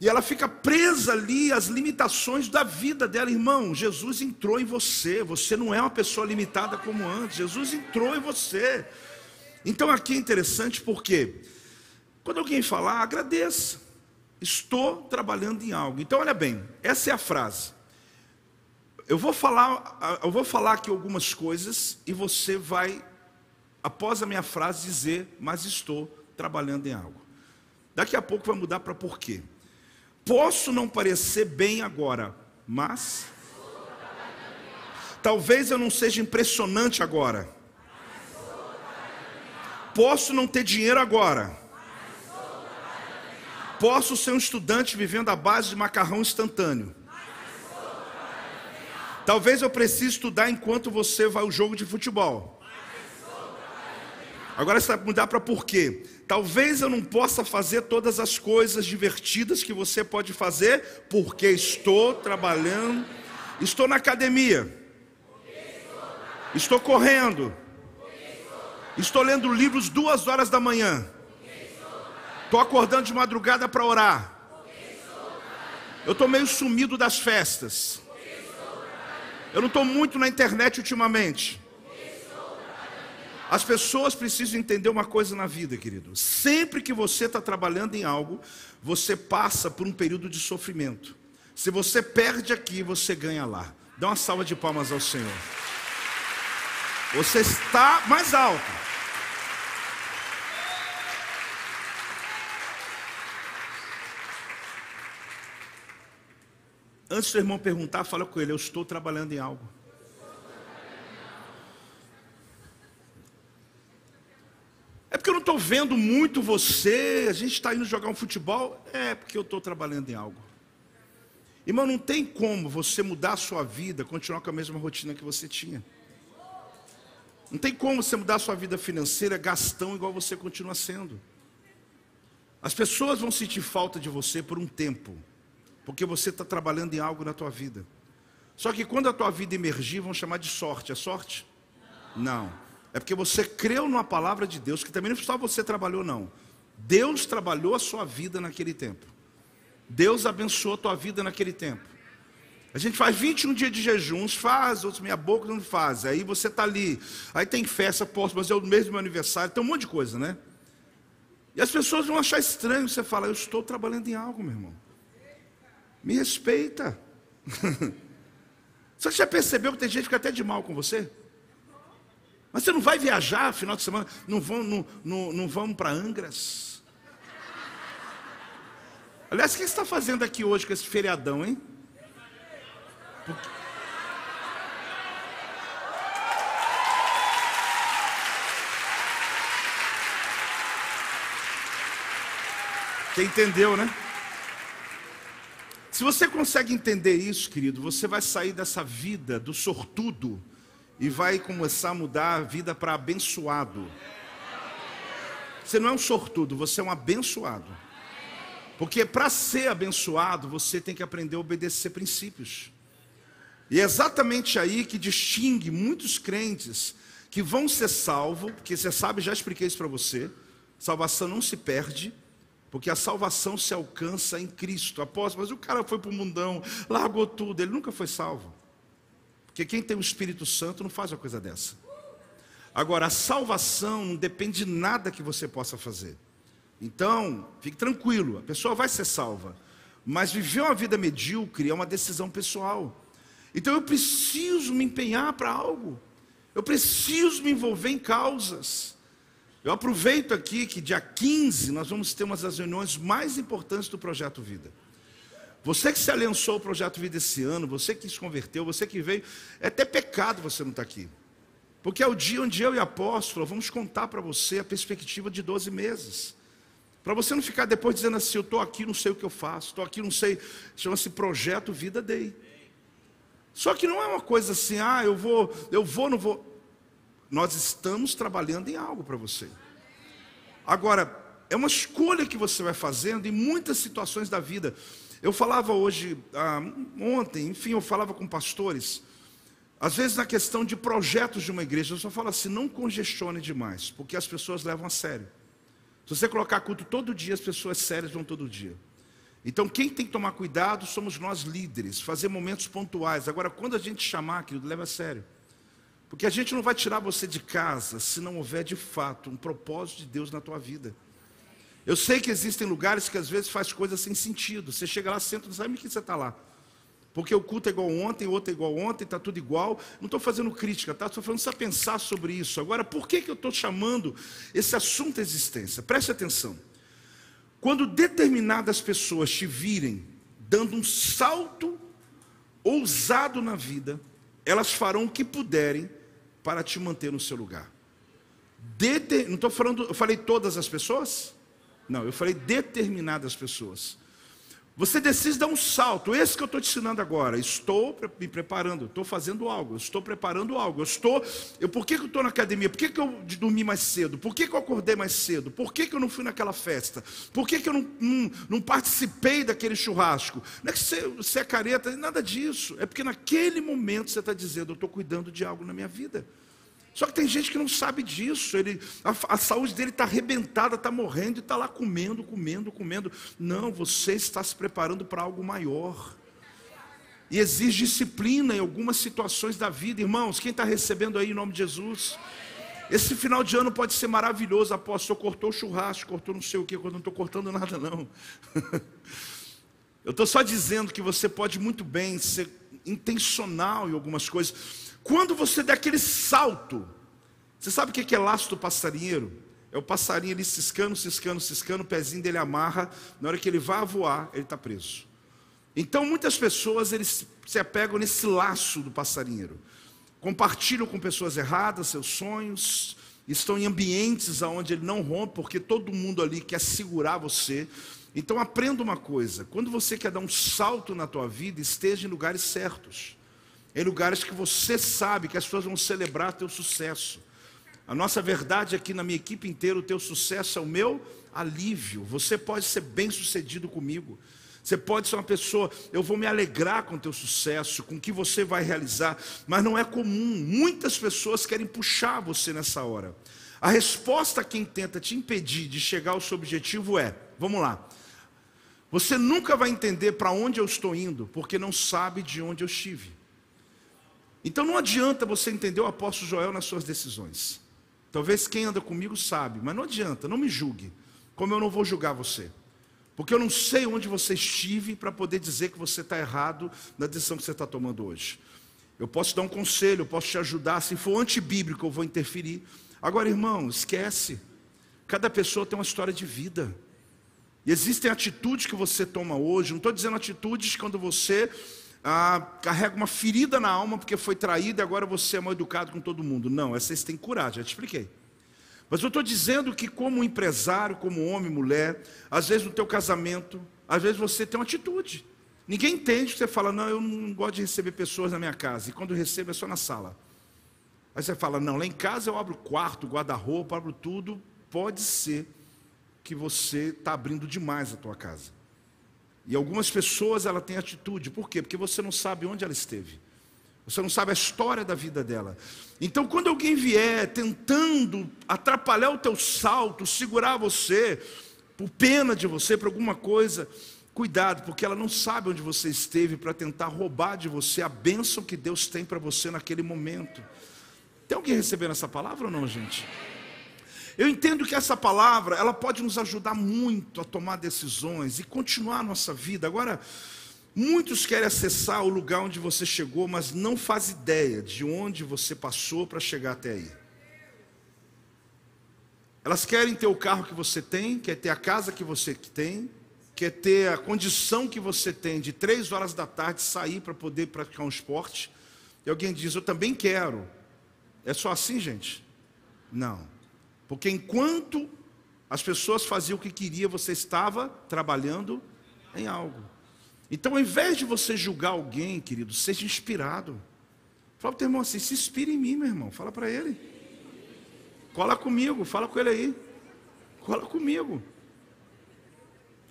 e ela fica presa ali às limitações da vida dela, irmão. Jesus entrou em você, você não é uma pessoa limitada como antes, Jesus entrou em você. Então aqui é interessante porque, quando alguém falar, agradeça, estou trabalhando em algo. Então, olha bem, essa é a frase. Eu vou falar, eu vou falar aqui algumas coisas e você vai, após a minha frase, dizer, mas estou trabalhando em algo. Daqui a pouco vai mudar para porquê. Posso não parecer bem agora, mas talvez eu não seja impressionante agora. Posso não ter dinheiro agora. Posso ser um estudante vivendo à base de macarrão instantâneo. Talvez eu precise estudar enquanto você vai ao jogo de futebol. Agora você vai mudar para por quê? Talvez eu não possa fazer todas as coisas divertidas que você pode fazer, porque estou trabalhando, estou na academia, estou correndo, estou lendo livros duas horas da manhã, estou acordando de madrugada para orar, eu estou meio sumido das festas. Eu não estou muito na internet ultimamente. As pessoas precisam entender uma coisa na vida, querido. Sempre que você está trabalhando em algo, você passa por um período de sofrimento. Se você perde aqui, você ganha lá. Dá uma salva de palmas ao Senhor. Você está mais alto. Antes do irmão perguntar, fala com ele: Eu estou trabalhando em algo. É porque eu não estou vendo muito você, a gente está indo jogar um futebol. É porque eu estou trabalhando em algo. Irmão, não tem como você mudar a sua vida, continuar com a mesma rotina que você tinha. Não tem como você mudar a sua vida financeira, gastão igual você continua sendo. As pessoas vão sentir falta de você por um tempo porque você está trabalhando em algo na tua vida. Só que quando a tua vida emergir, vão chamar de sorte. É sorte? Não. é porque você creu numa palavra de Deus, que também não só você trabalhou, não. Deus trabalhou a sua vida naquele tempo. Deus abençoou a tua vida naquele tempo. A gente faz 21 dias de jejuns, faz, outros meia boca não faz. Aí você está ali, aí tem festa, posso, mas é o mesmo meu aniversário, tem um monte de coisa, né? E as pessoas vão achar estranho você falar, eu estou trabalhando em algo, meu irmão. Me respeita. Você já percebeu que tem gente que fica até de mal com você? Mas você não vai viajar final de semana? Não, vão, não, não, não vamos para Angras? Aliás, o que você está fazendo aqui hoje com esse feriadão, hein? Porque... Você entendeu, né? Se você consegue entender isso, querido, você vai sair dessa vida do sortudo e vai começar a mudar a vida para abençoado. Você não é um sortudo, você é um abençoado. Porque para ser abençoado, você tem que aprender a obedecer princípios. E é exatamente aí que distingue muitos crentes que vão ser salvos, porque você sabe, já expliquei isso para você. Salvação não se perde, porque a salvação se alcança em Cristo. Apóstolo, mas o cara foi para o mundão, largou tudo, ele nunca foi salvo. Porque quem tem o Espírito Santo não faz uma coisa dessa. Agora, a salvação não depende de nada que você possa fazer. Então, fique tranquilo, a pessoa vai ser salva. Mas viver uma vida medíocre é uma decisão pessoal. Então eu preciso me empenhar para algo. Eu preciso me envolver em causas. Eu aproveito aqui que dia 15 nós vamos ter uma das reuniões mais importantes do Projeto Vida. Você que se aliançou ao Projeto Vida esse ano, você que se converteu, você que veio, é até pecado você não estar aqui. Porque é o dia onde eu e a apóstolo vamos contar para você a perspectiva de 12 meses. Para você não ficar depois dizendo assim, eu estou aqui, não sei o que eu faço, estou aqui, não sei, chama-se Projeto Vida Day. Só que não é uma coisa assim, ah, eu vou, eu vou, não vou. Nós estamos trabalhando em algo para você. Agora, é uma escolha que você vai fazendo em muitas situações da vida. Eu falava hoje, ah, ontem, enfim, eu falava com pastores. Às vezes na questão de projetos de uma igreja, eu só falo assim, não congestione demais, porque as pessoas levam a sério. Se você colocar culto todo dia, as pessoas sérias vão todo dia. Então, quem tem que tomar cuidado somos nós líderes, fazer momentos pontuais. Agora, quando a gente chamar, querido, leva a sério. Porque a gente não vai tirar você de casa se não houver de fato um propósito de Deus na tua vida. Eu sei que existem lugares que às vezes faz coisas sem sentido. Você chega lá, senta, não sabe o que você está lá. Porque o culto é igual ontem, o outro é igual ontem, está tudo igual. Não estou fazendo crítica, tá? Estou falando só pensar sobre isso. Agora, por que, que eu estou chamando esse assunto existência? Preste atenção. Quando determinadas pessoas te virem dando um salto ousado na vida, elas farão o que puderem para te manter no seu lugar. Deter... Não estou falando, eu falei todas as pessoas? Não, eu falei determinadas pessoas. Você decide dar um salto, esse que eu estou te ensinando agora. Estou me preparando, estou fazendo algo, estou preparando algo. Eu estou, eu, por que, que eu estou na academia? Por que, que eu dormi mais cedo? Por que, que eu acordei mais cedo? Por que, que eu não fui naquela festa? Por que, que eu não, não, não participei daquele churrasco? Não é que você, você é careta, nada disso. É porque naquele momento você está dizendo, eu estou cuidando de algo na minha vida. Só que tem gente que não sabe disso. Ele, a, a saúde dele está arrebentada, está morrendo e está lá comendo, comendo, comendo. Não, você está se preparando para algo maior. E exige disciplina em algumas situações da vida. Irmãos, quem está recebendo aí em nome de Jesus? Esse final de ano pode ser maravilhoso. Apóstolo, cortou o churrasco, cortou não sei o que, quando não estou cortando nada, não. Eu estou só dizendo que você pode muito bem ser intencional em algumas coisas. Quando você der aquele salto, você sabe o que é laço do passarinheiro? É o passarinho ali ciscando, ciscando, ciscando, o pezinho dele amarra, na hora que ele vai voar, ele está preso. Então muitas pessoas eles se apegam nesse laço do passarinheiro. Compartilham com pessoas erradas seus sonhos, estão em ambientes onde ele não rompe, porque todo mundo ali quer segurar você. Então aprenda uma coisa, quando você quer dar um salto na tua vida, esteja em lugares certos em lugares que você sabe que as pessoas vão celebrar teu sucesso. A nossa verdade aqui na minha equipe inteira, o teu sucesso é o meu alívio. Você pode ser bem sucedido comigo. Você pode ser uma pessoa, eu vou me alegrar com o teu sucesso, com o que você vai realizar, mas não é comum. Muitas pessoas querem puxar você nessa hora. A resposta a quem tenta te impedir de chegar ao seu objetivo é: vamos lá. Você nunca vai entender para onde eu estou indo, porque não sabe de onde eu estive. Então não adianta você entender o apóstolo Joel nas suas decisões. Talvez quem anda comigo sabe, mas não adianta, não me julgue, como eu não vou julgar você. Porque eu não sei onde você estive para poder dizer que você está errado na decisão que você está tomando hoje. Eu posso dar um conselho, eu posso te ajudar, se for antibíblico eu vou interferir. Agora, irmão, esquece. Cada pessoa tem uma história de vida. E existem atitudes que você toma hoje, não estou dizendo atitudes quando você ah, carrega uma ferida na alma porque foi traído e agora você é mal educado com todo mundo. Não, essa você tem que curar, já te expliquei. Mas eu estou dizendo que como empresário, como homem, mulher, às vezes no teu casamento, às vezes você tem uma atitude. Ninguém entende que você fala, não, eu não gosto de receber pessoas na minha casa. E quando recebo é só na sala. Aí você fala, não, lá em casa eu abro quarto, guarda-roupa, abro tudo. Pode ser que você está abrindo demais a tua casa. E algumas pessoas ela têm atitude. Por quê? Porque você não sabe onde ela esteve. Você não sabe a história da vida dela. Então, quando alguém vier tentando atrapalhar o teu salto, segurar você, por pena de você, por alguma coisa, cuidado, porque ela não sabe onde você esteve para tentar roubar de você a bênção que Deus tem para você naquele momento. Tem alguém recebendo essa palavra ou não, gente? Eu entendo que essa palavra, ela pode nos ajudar muito a tomar decisões e continuar a nossa vida. Agora, muitos querem acessar o lugar onde você chegou, mas não faz ideia de onde você passou para chegar até aí. Elas querem ter o carro que você tem, quer ter a casa que você tem, quer ter a condição que você tem de três horas da tarde sair para poder praticar um esporte. E alguém diz, eu também quero. É só assim, gente? Não. Porque enquanto as pessoas faziam o que queria, você estava trabalhando em algo. Então, ao invés de você julgar alguém, querido, seja inspirado. Fala para o teu irmão assim: se inspire em mim, meu irmão. Fala para ele. Cola comigo, fala com ele aí. Cola comigo.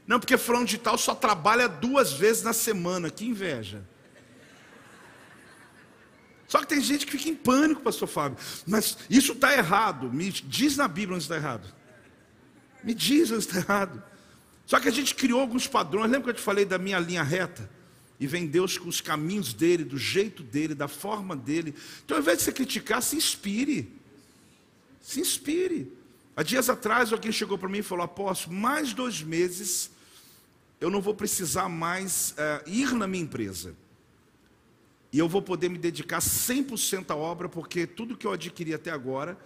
Não, porque fulano de tal só trabalha duas vezes na semana. Que inveja. Só que tem gente que fica em pânico, pastor Fábio. Mas isso está errado. Me diz na Bíblia onde está errado. Me diz onde está errado. Só que a gente criou alguns padrões. Lembra que eu te falei da minha linha reta? E vem Deus com os caminhos dele, do jeito dele, da forma dele. Então, ao invés de você criticar, se inspire. Se inspire. Há dias atrás, alguém chegou para mim e falou: Apóstolo, mais dois meses eu não vou precisar mais uh, ir na minha empresa. E eu vou poder me dedicar 100% à obra, porque tudo que eu adquiri até agora,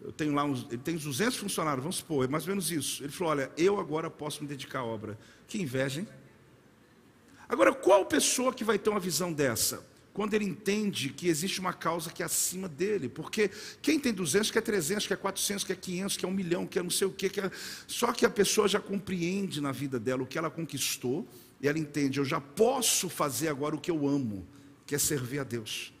eu tenho lá uns, ele tem 200 funcionários, vamos supor, é mais ou menos isso. Ele falou: Olha, eu agora posso me dedicar à obra. Que inveja, hein? Agora, qual pessoa que vai ter uma visão dessa? Quando ele entende que existe uma causa que é acima dele, porque quem tem 200 quer 300, quer 400, quer 500, quer 1 milhão, quer não sei o quê, quer... só que a pessoa já compreende na vida dela o que ela conquistou, e ela entende, eu já posso fazer agora o que eu amo, que é servir a Deus.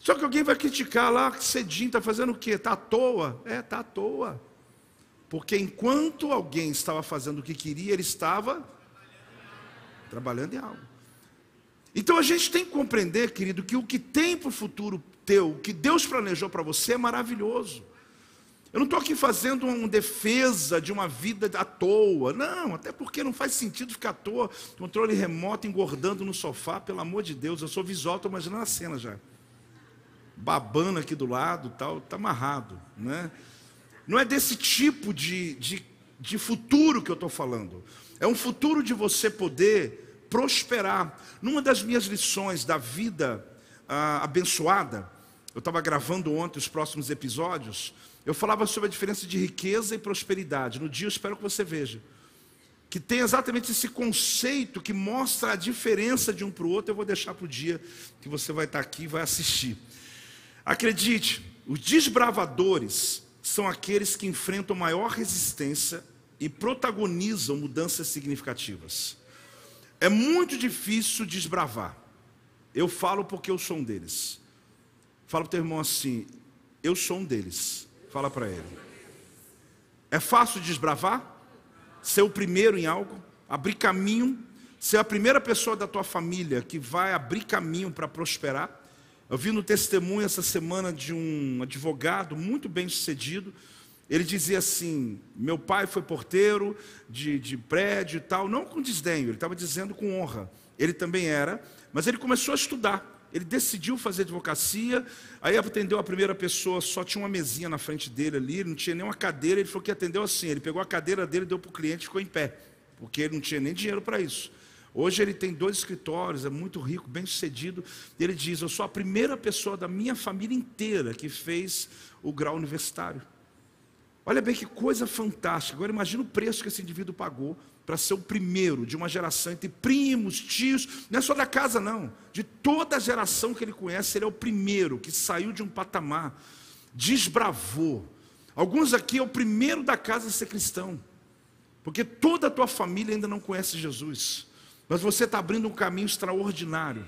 Só que alguém vai criticar lá, cedinho, está fazendo o quê? Está à toa? É, está à toa. Porque enquanto alguém estava fazendo o que queria, ele estava trabalhando em algo. Então a gente tem que compreender, querido, que o que tem para o futuro teu, o que Deus planejou para você é maravilhoso. Eu não estou aqui fazendo uma defesa de uma vida à toa. Não, até porque não faz sentido ficar à toa, controle remoto, engordando no sofá, pelo amor de Deus. Eu sou visual, estou imaginando a cena já. Babando aqui do lado, tal, está amarrado. Né? Não é desse tipo de, de, de futuro que eu estou falando. É um futuro de você poder prosperar. Numa das minhas lições da vida ah, abençoada, eu estava gravando ontem os próximos episódios. Eu falava sobre a diferença de riqueza e prosperidade. No dia eu espero que você veja. Que tem exatamente esse conceito que mostra a diferença de um para o outro. Eu vou deixar para o dia que você vai estar aqui e vai assistir. Acredite, os desbravadores são aqueles que enfrentam maior resistência e protagonizam mudanças significativas. É muito difícil desbravar. Eu falo porque eu sou um deles. Fala para o teu irmão assim: eu sou um deles. Fala para ele. É fácil desbravar? Ser o primeiro em algo? abrir caminho, ser a primeira pessoa da tua família que vai abrir caminho para prosperar. Eu vi no testemunho essa semana de um advogado muito bem sucedido. Ele dizia assim: Meu pai foi porteiro de, de prédio e tal, não com desdenho, ele estava dizendo com honra. Ele também era, mas ele começou a estudar. Ele decidiu fazer advocacia, aí atendeu a primeira pessoa, só tinha uma mesinha na frente dele ali, não tinha nenhuma cadeira, ele falou que atendeu assim. Ele pegou a cadeira dele, deu para o cliente e ficou em pé, porque ele não tinha nem dinheiro para isso. Hoje ele tem dois escritórios, é muito rico, bem sucedido. Ele diz: Eu sou a primeira pessoa da minha família inteira que fez o grau universitário. Olha bem que coisa fantástica. Agora imagina o preço que esse indivíduo pagou para ser o primeiro de uma geração entre primos, tios, não é só da casa, não, de toda a geração que ele conhece, ele é o primeiro que saiu de um patamar, desbravou. Alguns aqui é o primeiro da casa a ser cristão, porque toda a tua família ainda não conhece Jesus, mas você está abrindo um caminho extraordinário,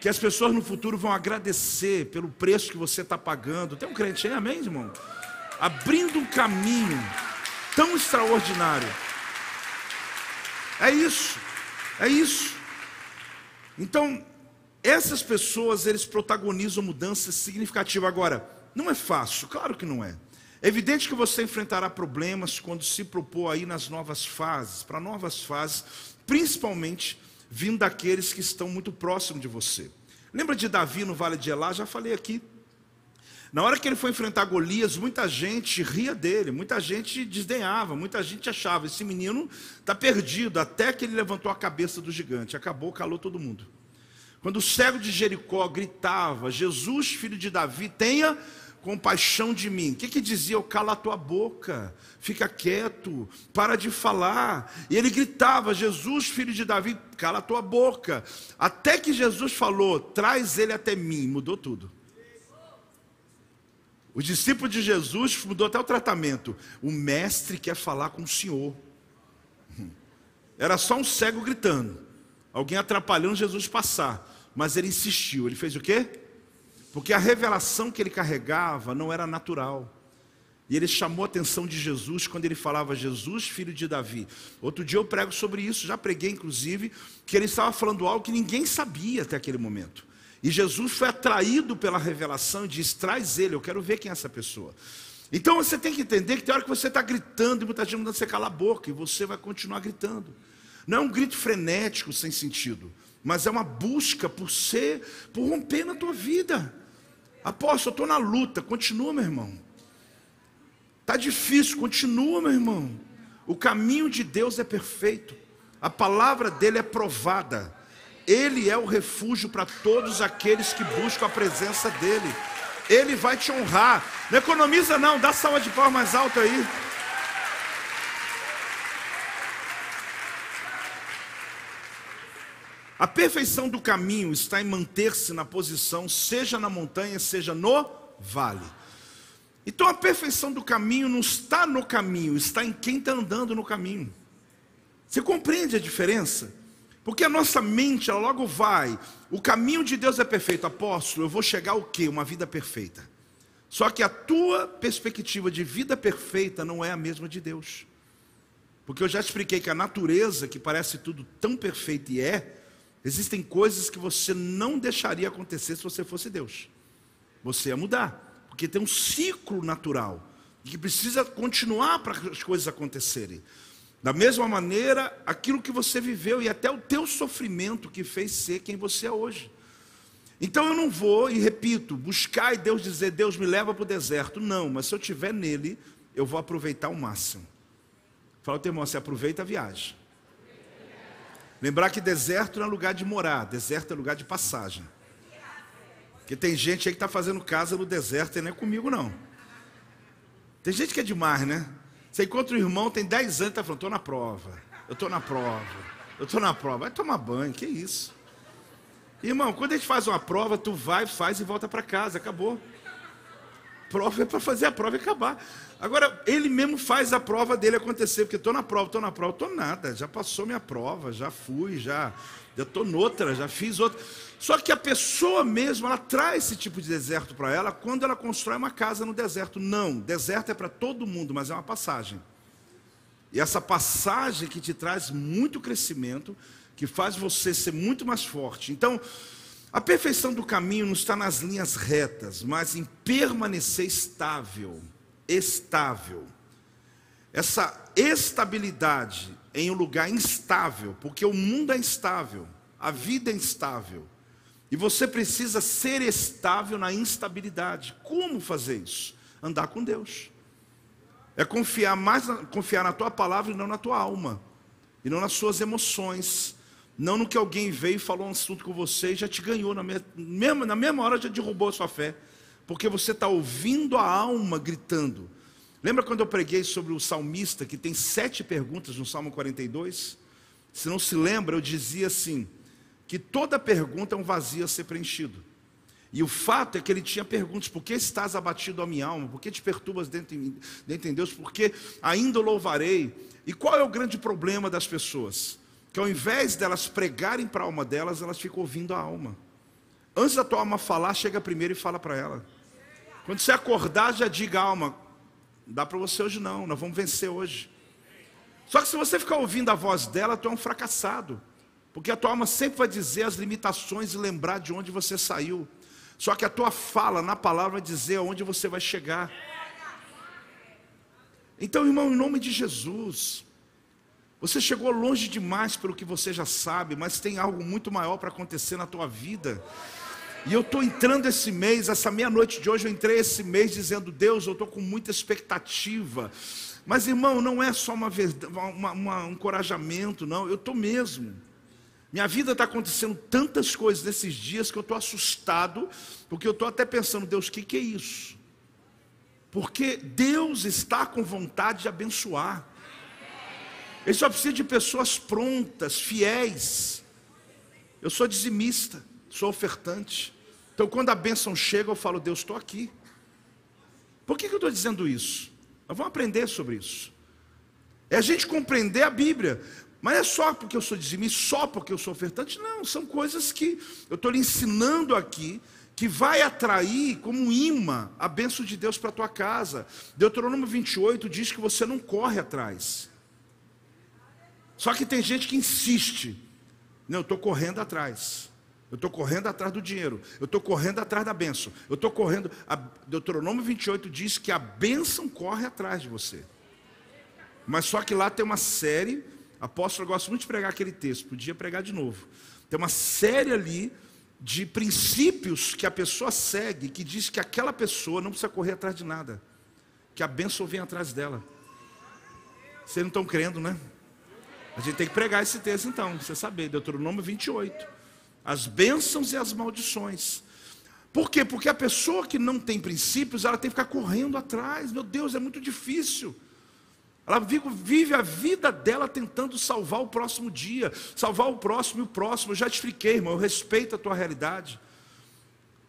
que as pessoas no futuro vão agradecer pelo preço que você está pagando. Tem um crente aí, amém, irmão? Abrindo um caminho tão extraordinário. É isso, é isso. Então, essas pessoas, eles protagonizam mudanças significativas. Agora, não é fácil, claro que não é. É evidente que você enfrentará problemas quando se propor aí nas novas fases, para novas fases, principalmente vindo daqueles que estão muito próximos de você. Lembra de Davi no Vale de Elá? Já falei aqui. Na hora que ele foi enfrentar Golias, muita gente ria dele, muita gente desdenhava, muita gente achava: esse menino está perdido, até que ele levantou a cabeça do gigante. Acabou, calou todo mundo. Quando o cego de Jericó gritava: Jesus, filho de Davi, tenha compaixão de mim. O que, que dizia? Eu cala a tua boca, fica quieto, para de falar. E ele gritava: Jesus, filho de Davi, cala a tua boca. Até que Jesus falou: traz ele até mim. Mudou tudo. O discípulo de Jesus mudou até o tratamento. O mestre quer falar com o senhor. Era só um cego gritando. Alguém atrapalhando Jesus passar. Mas ele insistiu. Ele fez o quê? Porque a revelação que ele carregava não era natural. E ele chamou a atenção de Jesus quando ele falava Jesus, filho de Davi. Outro dia eu prego sobre isso, já preguei inclusive, que ele estava falando algo que ninguém sabia até aquele momento. E Jesus foi atraído pela revelação e disse: traz ele, eu quero ver quem é essa pessoa. Então você tem que entender que tem hora que você está gritando e muita gente mandando você calar a boca e você vai continuar gritando. Não é um grito frenético sem sentido, mas é uma busca por ser, por romper na tua vida. Apóstolo, eu estou na luta, continua, meu irmão. Está difícil, continua, meu irmão. O caminho de Deus é perfeito, a palavra dele é provada. Ele é o refúgio para todos aqueles que buscam a presença dEle. Ele vai te honrar. Não economiza, não, dá salva de palmas mais alto aí. A perfeição do caminho está em manter-se na posição, seja na montanha, seja no vale. Então a perfeição do caminho não está no caminho, está em quem está andando no caminho. Você compreende a diferença? Porque a nossa mente, ela logo vai. O caminho de Deus é perfeito. Apóstolo, eu vou chegar ao quê? Uma vida perfeita. Só que a tua perspectiva de vida perfeita não é a mesma de Deus. Porque eu já expliquei que a natureza, que parece tudo tão perfeito e é, existem coisas que você não deixaria acontecer se você fosse Deus. Você ia mudar. Porque tem um ciclo natural. Que precisa continuar para as coisas acontecerem. Da mesma maneira, aquilo que você viveu e até o teu sofrimento que fez ser quem você é hoje. Então eu não vou, e repito, buscar e Deus dizer, Deus me leva para o deserto. Não, mas se eu estiver nele, eu vou aproveitar o máximo. Fala, teu irmão, você aproveita a viagem. Lembrar que deserto não é lugar de morar, deserto é lugar de passagem. Porque tem gente aí que está fazendo casa no deserto e não é comigo não. Tem gente que é demais, né? Você encontra um irmão, tem 10 anos, está falando, estou na prova, eu estou na prova, eu estou na prova. Vai tomar banho, que isso? Irmão, quando a gente faz uma prova, tu vai, faz e volta para casa, acabou. Prova é para fazer a prova e acabar. Agora, ele mesmo faz a prova dele acontecer, porque estou na prova, estou na prova, estou nada, já passou minha prova, já fui, já estou noutra, já fiz outra. Só que a pessoa mesmo, ela traz esse tipo de deserto para ela quando ela constrói uma casa no deserto. Não, deserto é para todo mundo, mas é uma passagem. E essa passagem que te traz muito crescimento, que faz você ser muito mais forte. Então, a perfeição do caminho não está nas linhas retas, mas em permanecer estável. Estável. Essa estabilidade em um lugar instável, porque o mundo é instável, a vida é instável. E você precisa ser estável na instabilidade. Como fazer isso? Andar com Deus. É confiar mais confiar na tua palavra e não na tua alma. E não nas suas emoções. Não no que alguém veio e falou um assunto com você e já te ganhou na mesma, na mesma hora já derrubou a sua fé. Porque você está ouvindo a alma gritando. Lembra quando eu preguei sobre o salmista que tem sete perguntas no Salmo 42? Se não se lembra, eu dizia assim: que toda pergunta é um vazio a ser preenchido. E o fato é que ele tinha perguntas: por que estás abatido a minha alma? Por que te perturbas dentro, dentro em Deus? Por que ainda louvarei? E qual é o grande problema das pessoas? Que ao invés delas pregarem para a alma delas, elas ficam ouvindo a alma. Antes da tua alma falar, chega primeiro e fala para ela. Quando você acordar, já diga, alma, não dá para você hoje não, nós vamos vencer hoje. Só que se você ficar ouvindo a voz dela, tu é um fracassado. Porque a tua alma sempre vai dizer as limitações e lembrar de onde você saiu. Só que a tua fala na palavra vai dizer aonde você vai chegar. Então, irmão, em nome de Jesus, você chegou longe demais pelo que você já sabe, mas tem algo muito maior para acontecer na tua vida. E eu estou entrando esse mês, essa meia-noite de hoje, eu entrei esse mês dizendo: Deus, eu estou com muita expectativa. Mas, irmão, não é só uma, uma, uma um encorajamento, não, eu estou mesmo. Minha vida está acontecendo tantas coisas nesses dias que eu estou assustado, porque eu estou até pensando, Deus, o que, que é isso? Porque Deus está com vontade de abençoar. Ele só precisa de pessoas prontas, fiéis. Eu sou dizimista, sou ofertante. Então, quando a bênção chega, eu falo, Deus, estou aqui. Por que, que eu estou dizendo isso? Nós vamos aprender sobre isso. É a gente compreender a Bíblia. Mas é só porque eu sou dizimista, só porque eu sou ofertante? Não, são coisas que eu estou lhe ensinando aqui, que vai atrair como imã a bênção de Deus para a tua casa. Deuteronômio 28 diz que você não corre atrás. Só que tem gente que insiste. Não, eu estou correndo atrás. Eu estou correndo atrás do dinheiro. Eu estou correndo atrás da bênção. Eu estou correndo. A Deuteronômio 28 diz que a bênção corre atrás de você. Mas só que lá tem uma série Apóstolo, eu gosto muito de pregar aquele texto, podia pregar de novo. Tem uma série ali de princípios que a pessoa segue, que diz que aquela pessoa não precisa correr atrás de nada, que a bênção vem atrás dela. Vocês não estão crendo, né? A gente tem que pregar esse texto então, você saber, Deuteronômio 28. As bênçãos e as maldições. Por quê? Porque a pessoa que não tem princípios, ela tem que ficar correndo atrás. Meu Deus, é muito difícil. Ela vive a vida dela tentando salvar o próximo dia, salvar o próximo e o próximo. Eu já te expliquei, irmão, eu respeito a tua realidade.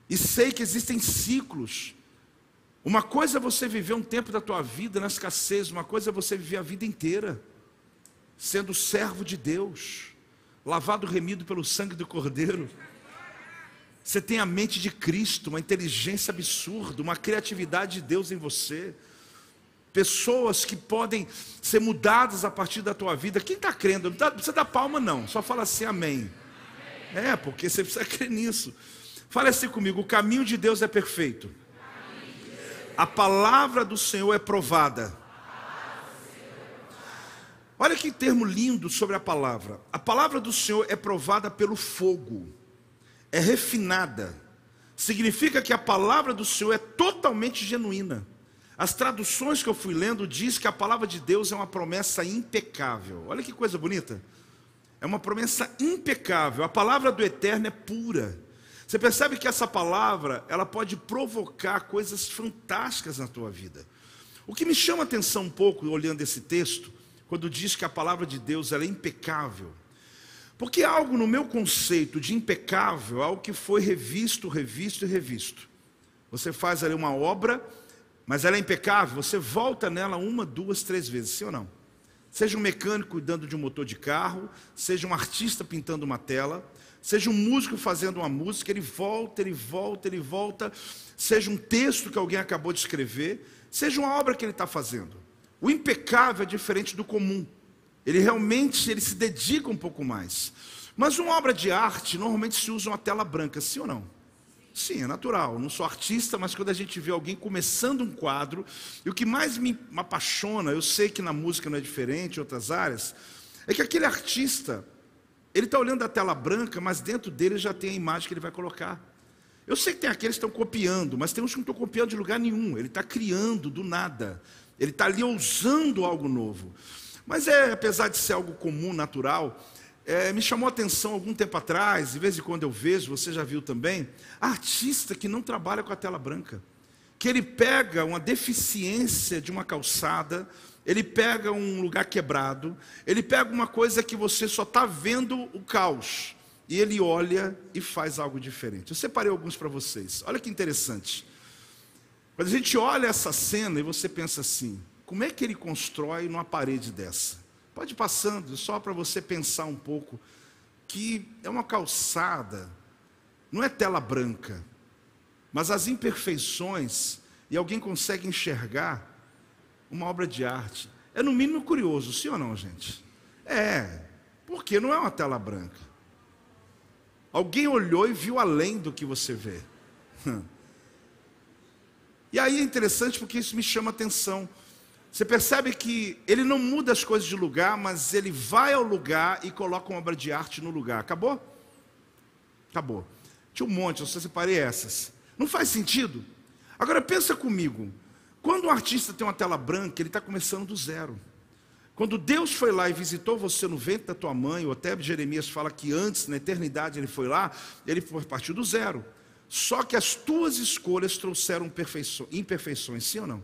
E sei que existem ciclos. Uma coisa é você viver um tempo da tua vida na escassez, uma coisa é você viver a vida inteira sendo servo de Deus, lavado remido pelo sangue do Cordeiro. Você tem a mente de Cristo, uma inteligência absurda, uma criatividade de Deus em você pessoas que podem ser mudadas a partir da tua vida. Quem está crendo? Não precisa dar palma, não, só fala assim, amém. amém. É, porque você precisa crer nisso. Fala assim comigo: o caminho de Deus é perfeito, a palavra do Senhor é provada. Olha que termo lindo sobre a palavra. A palavra do Senhor é provada pelo fogo, é refinada. Significa que a palavra do Senhor é totalmente genuína. As traduções que eu fui lendo diz que a palavra de Deus é uma promessa impecável. Olha que coisa bonita. É uma promessa impecável. A palavra do eterno é pura. Você percebe que essa palavra, ela pode provocar coisas fantásticas na tua vida. O que me chama a atenção um pouco olhando esse texto, quando diz que a palavra de Deus é impecável. Porque algo no meu conceito de impecável, algo que foi revisto, revisto e revisto. Você faz ali uma obra mas ela é impecável, você volta nela uma, duas, três vezes, sim ou não? Seja um mecânico cuidando de um motor de carro, seja um artista pintando uma tela, seja um músico fazendo uma música, ele volta, ele volta, ele volta, seja um texto que alguém acabou de escrever, seja uma obra que ele está fazendo. O impecável é diferente do comum. Ele realmente ele se dedica um pouco mais. Mas uma obra de arte normalmente se usa uma tela branca, sim ou não? Sim, é natural. não sou artista, mas quando a gente vê alguém começando um quadro, e o que mais me apaixona, eu sei que na música não é diferente, em outras áreas, é que aquele artista, ele está olhando a tela branca, mas dentro dele já tem a imagem que ele vai colocar. Eu sei que tem aqueles que estão copiando, mas tem uns que não estão copiando de lugar nenhum. Ele está criando do nada. Ele está ali ousando algo novo. Mas é, apesar de ser algo comum, natural, é, me chamou a atenção algum tempo atrás, de vez em quando eu vejo, você já viu também, artista que não trabalha com a tela branca. Que ele pega uma deficiência de uma calçada, ele pega um lugar quebrado, ele pega uma coisa que você só está vendo o caos, e ele olha e faz algo diferente. Eu separei alguns para vocês, olha que interessante. Quando a gente olha essa cena e você pensa assim, como é que ele constrói numa parede dessa? Pode ir passando, só para você pensar um pouco, que é uma calçada, não é tela branca, mas as imperfeições, e alguém consegue enxergar uma obra de arte. É no mínimo curioso, sim ou não, gente? É, porque não é uma tela branca. Alguém olhou e viu além do que você vê. E aí é interessante porque isso me chama atenção. Você percebe que ele não muda as coisas de lugar, mas ele vai ao lugar e coloca uma obra de arte no lugar. Acabou? Acabou. Tinha um monte, eu só separei essas. Não faz sentido? Agora pensa comigo. Quando um artista tem uma tela branca, ele está começando do zero. Quando Deus foi lá e visitou você no ventre da tua mãe, ou até Jeremias fala que antes, na eternidade, ele foi lá, ele partiu do zero. Só que as tuas escolhas trouxeram imperfeições, sim ou não?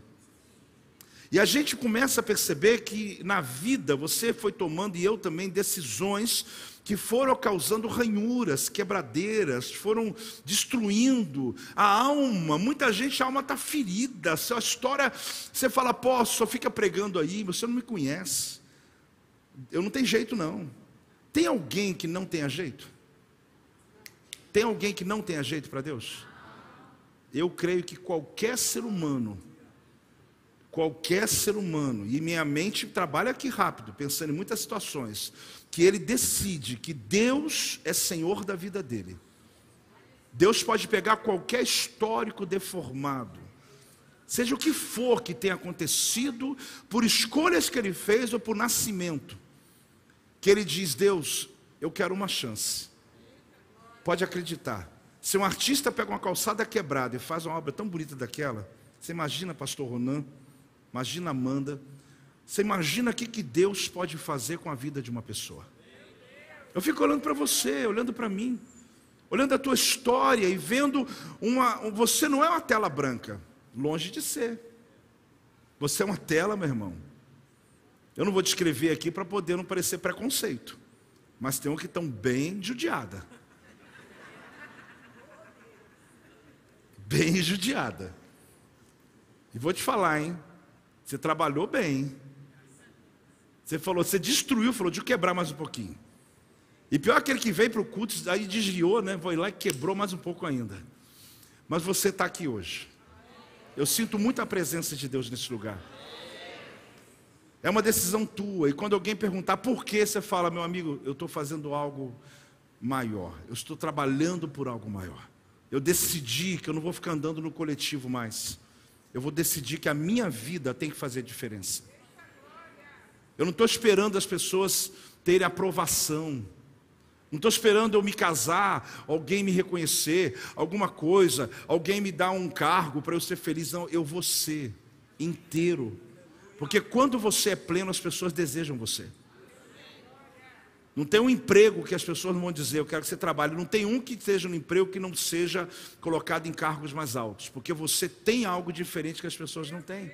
E a gente começa a perceber que na vida você foi tomando, e eu também, decisões que foram causando ranhuras, quebradeiras, foram destruindo a alma. Muita gente, a alma está ferida. Sua história, você fala, pô, só fica pregando aí, você não me conhece. Eu não tenho jeito, não. Tem alguém que não tenha jeito? Tem alguém que não tenha jeito para Deus? Eu creio que qualquer ser humano qualquer ser humano, e minha mente trabalha aqui rápido, pensando em muitas situações, que ele decide que Deus é Senhor da vida dele. Deus pode pegar qualquer histórico deformado, seja o que for que tenha acontecido, por escolhas que ele fez ou por nascimento, que ele diz: Deus, eu quero uma chance. Pode acreditar. Se um artista pega uma calçada quebrada e faz uma obra tão bonita daquela, você imagina, pastor Ronan, Imagina Amanda. Você imagina o que, que Deus pode fazer com a vida de uma pessoa. Eu fico olhando para você, olhando para mim, olhando a tua história e vendo uma. Você não é uma tela branca, longe de ser. Você é uma tela, meu irmão. Eu não vou descrever aqui para poder não parecer preconceito, mas tem uma que estão bem judiada. Bem judiada. E vou te falar, hein? Você trabalhou bem. Você falou, você destruiu, falou, de quebrar mais um pouquinho. E pior aquele que veio para o culto, aí desviou, né? Foi lá e quebrou mais um pouco ainda. Mas você está aqui hoje. Eu sinto muita presença de Deus nesse lugar. É uma decisão tua. E quando alguém perguntar por que, você fala, meu amigo, eu estou fazendo algo maior. Eu estou trabalhando por algo maior. Eu decidi que eu não vou ficar andando no coletivo mais eu vou decidir que a minha vida tem que fazer diferença. Eu não estou esperando as pessoas terem aprovação. Não estou esperando eu me casar, alguém me reconhecer, alguma coisa, alguém me dar um cargo para eu ser feliz. Não, eu vou ser inteiro. Porque quando você é pleno, as pessoas desejam você. Não tem um emprego que as pessoas não vão dizer, eu quero que você trabalhe. Não tem um que esteja no emprego que não seja colocado em cargos mais altos, porque você tem algo diferente que as pessoas não têm.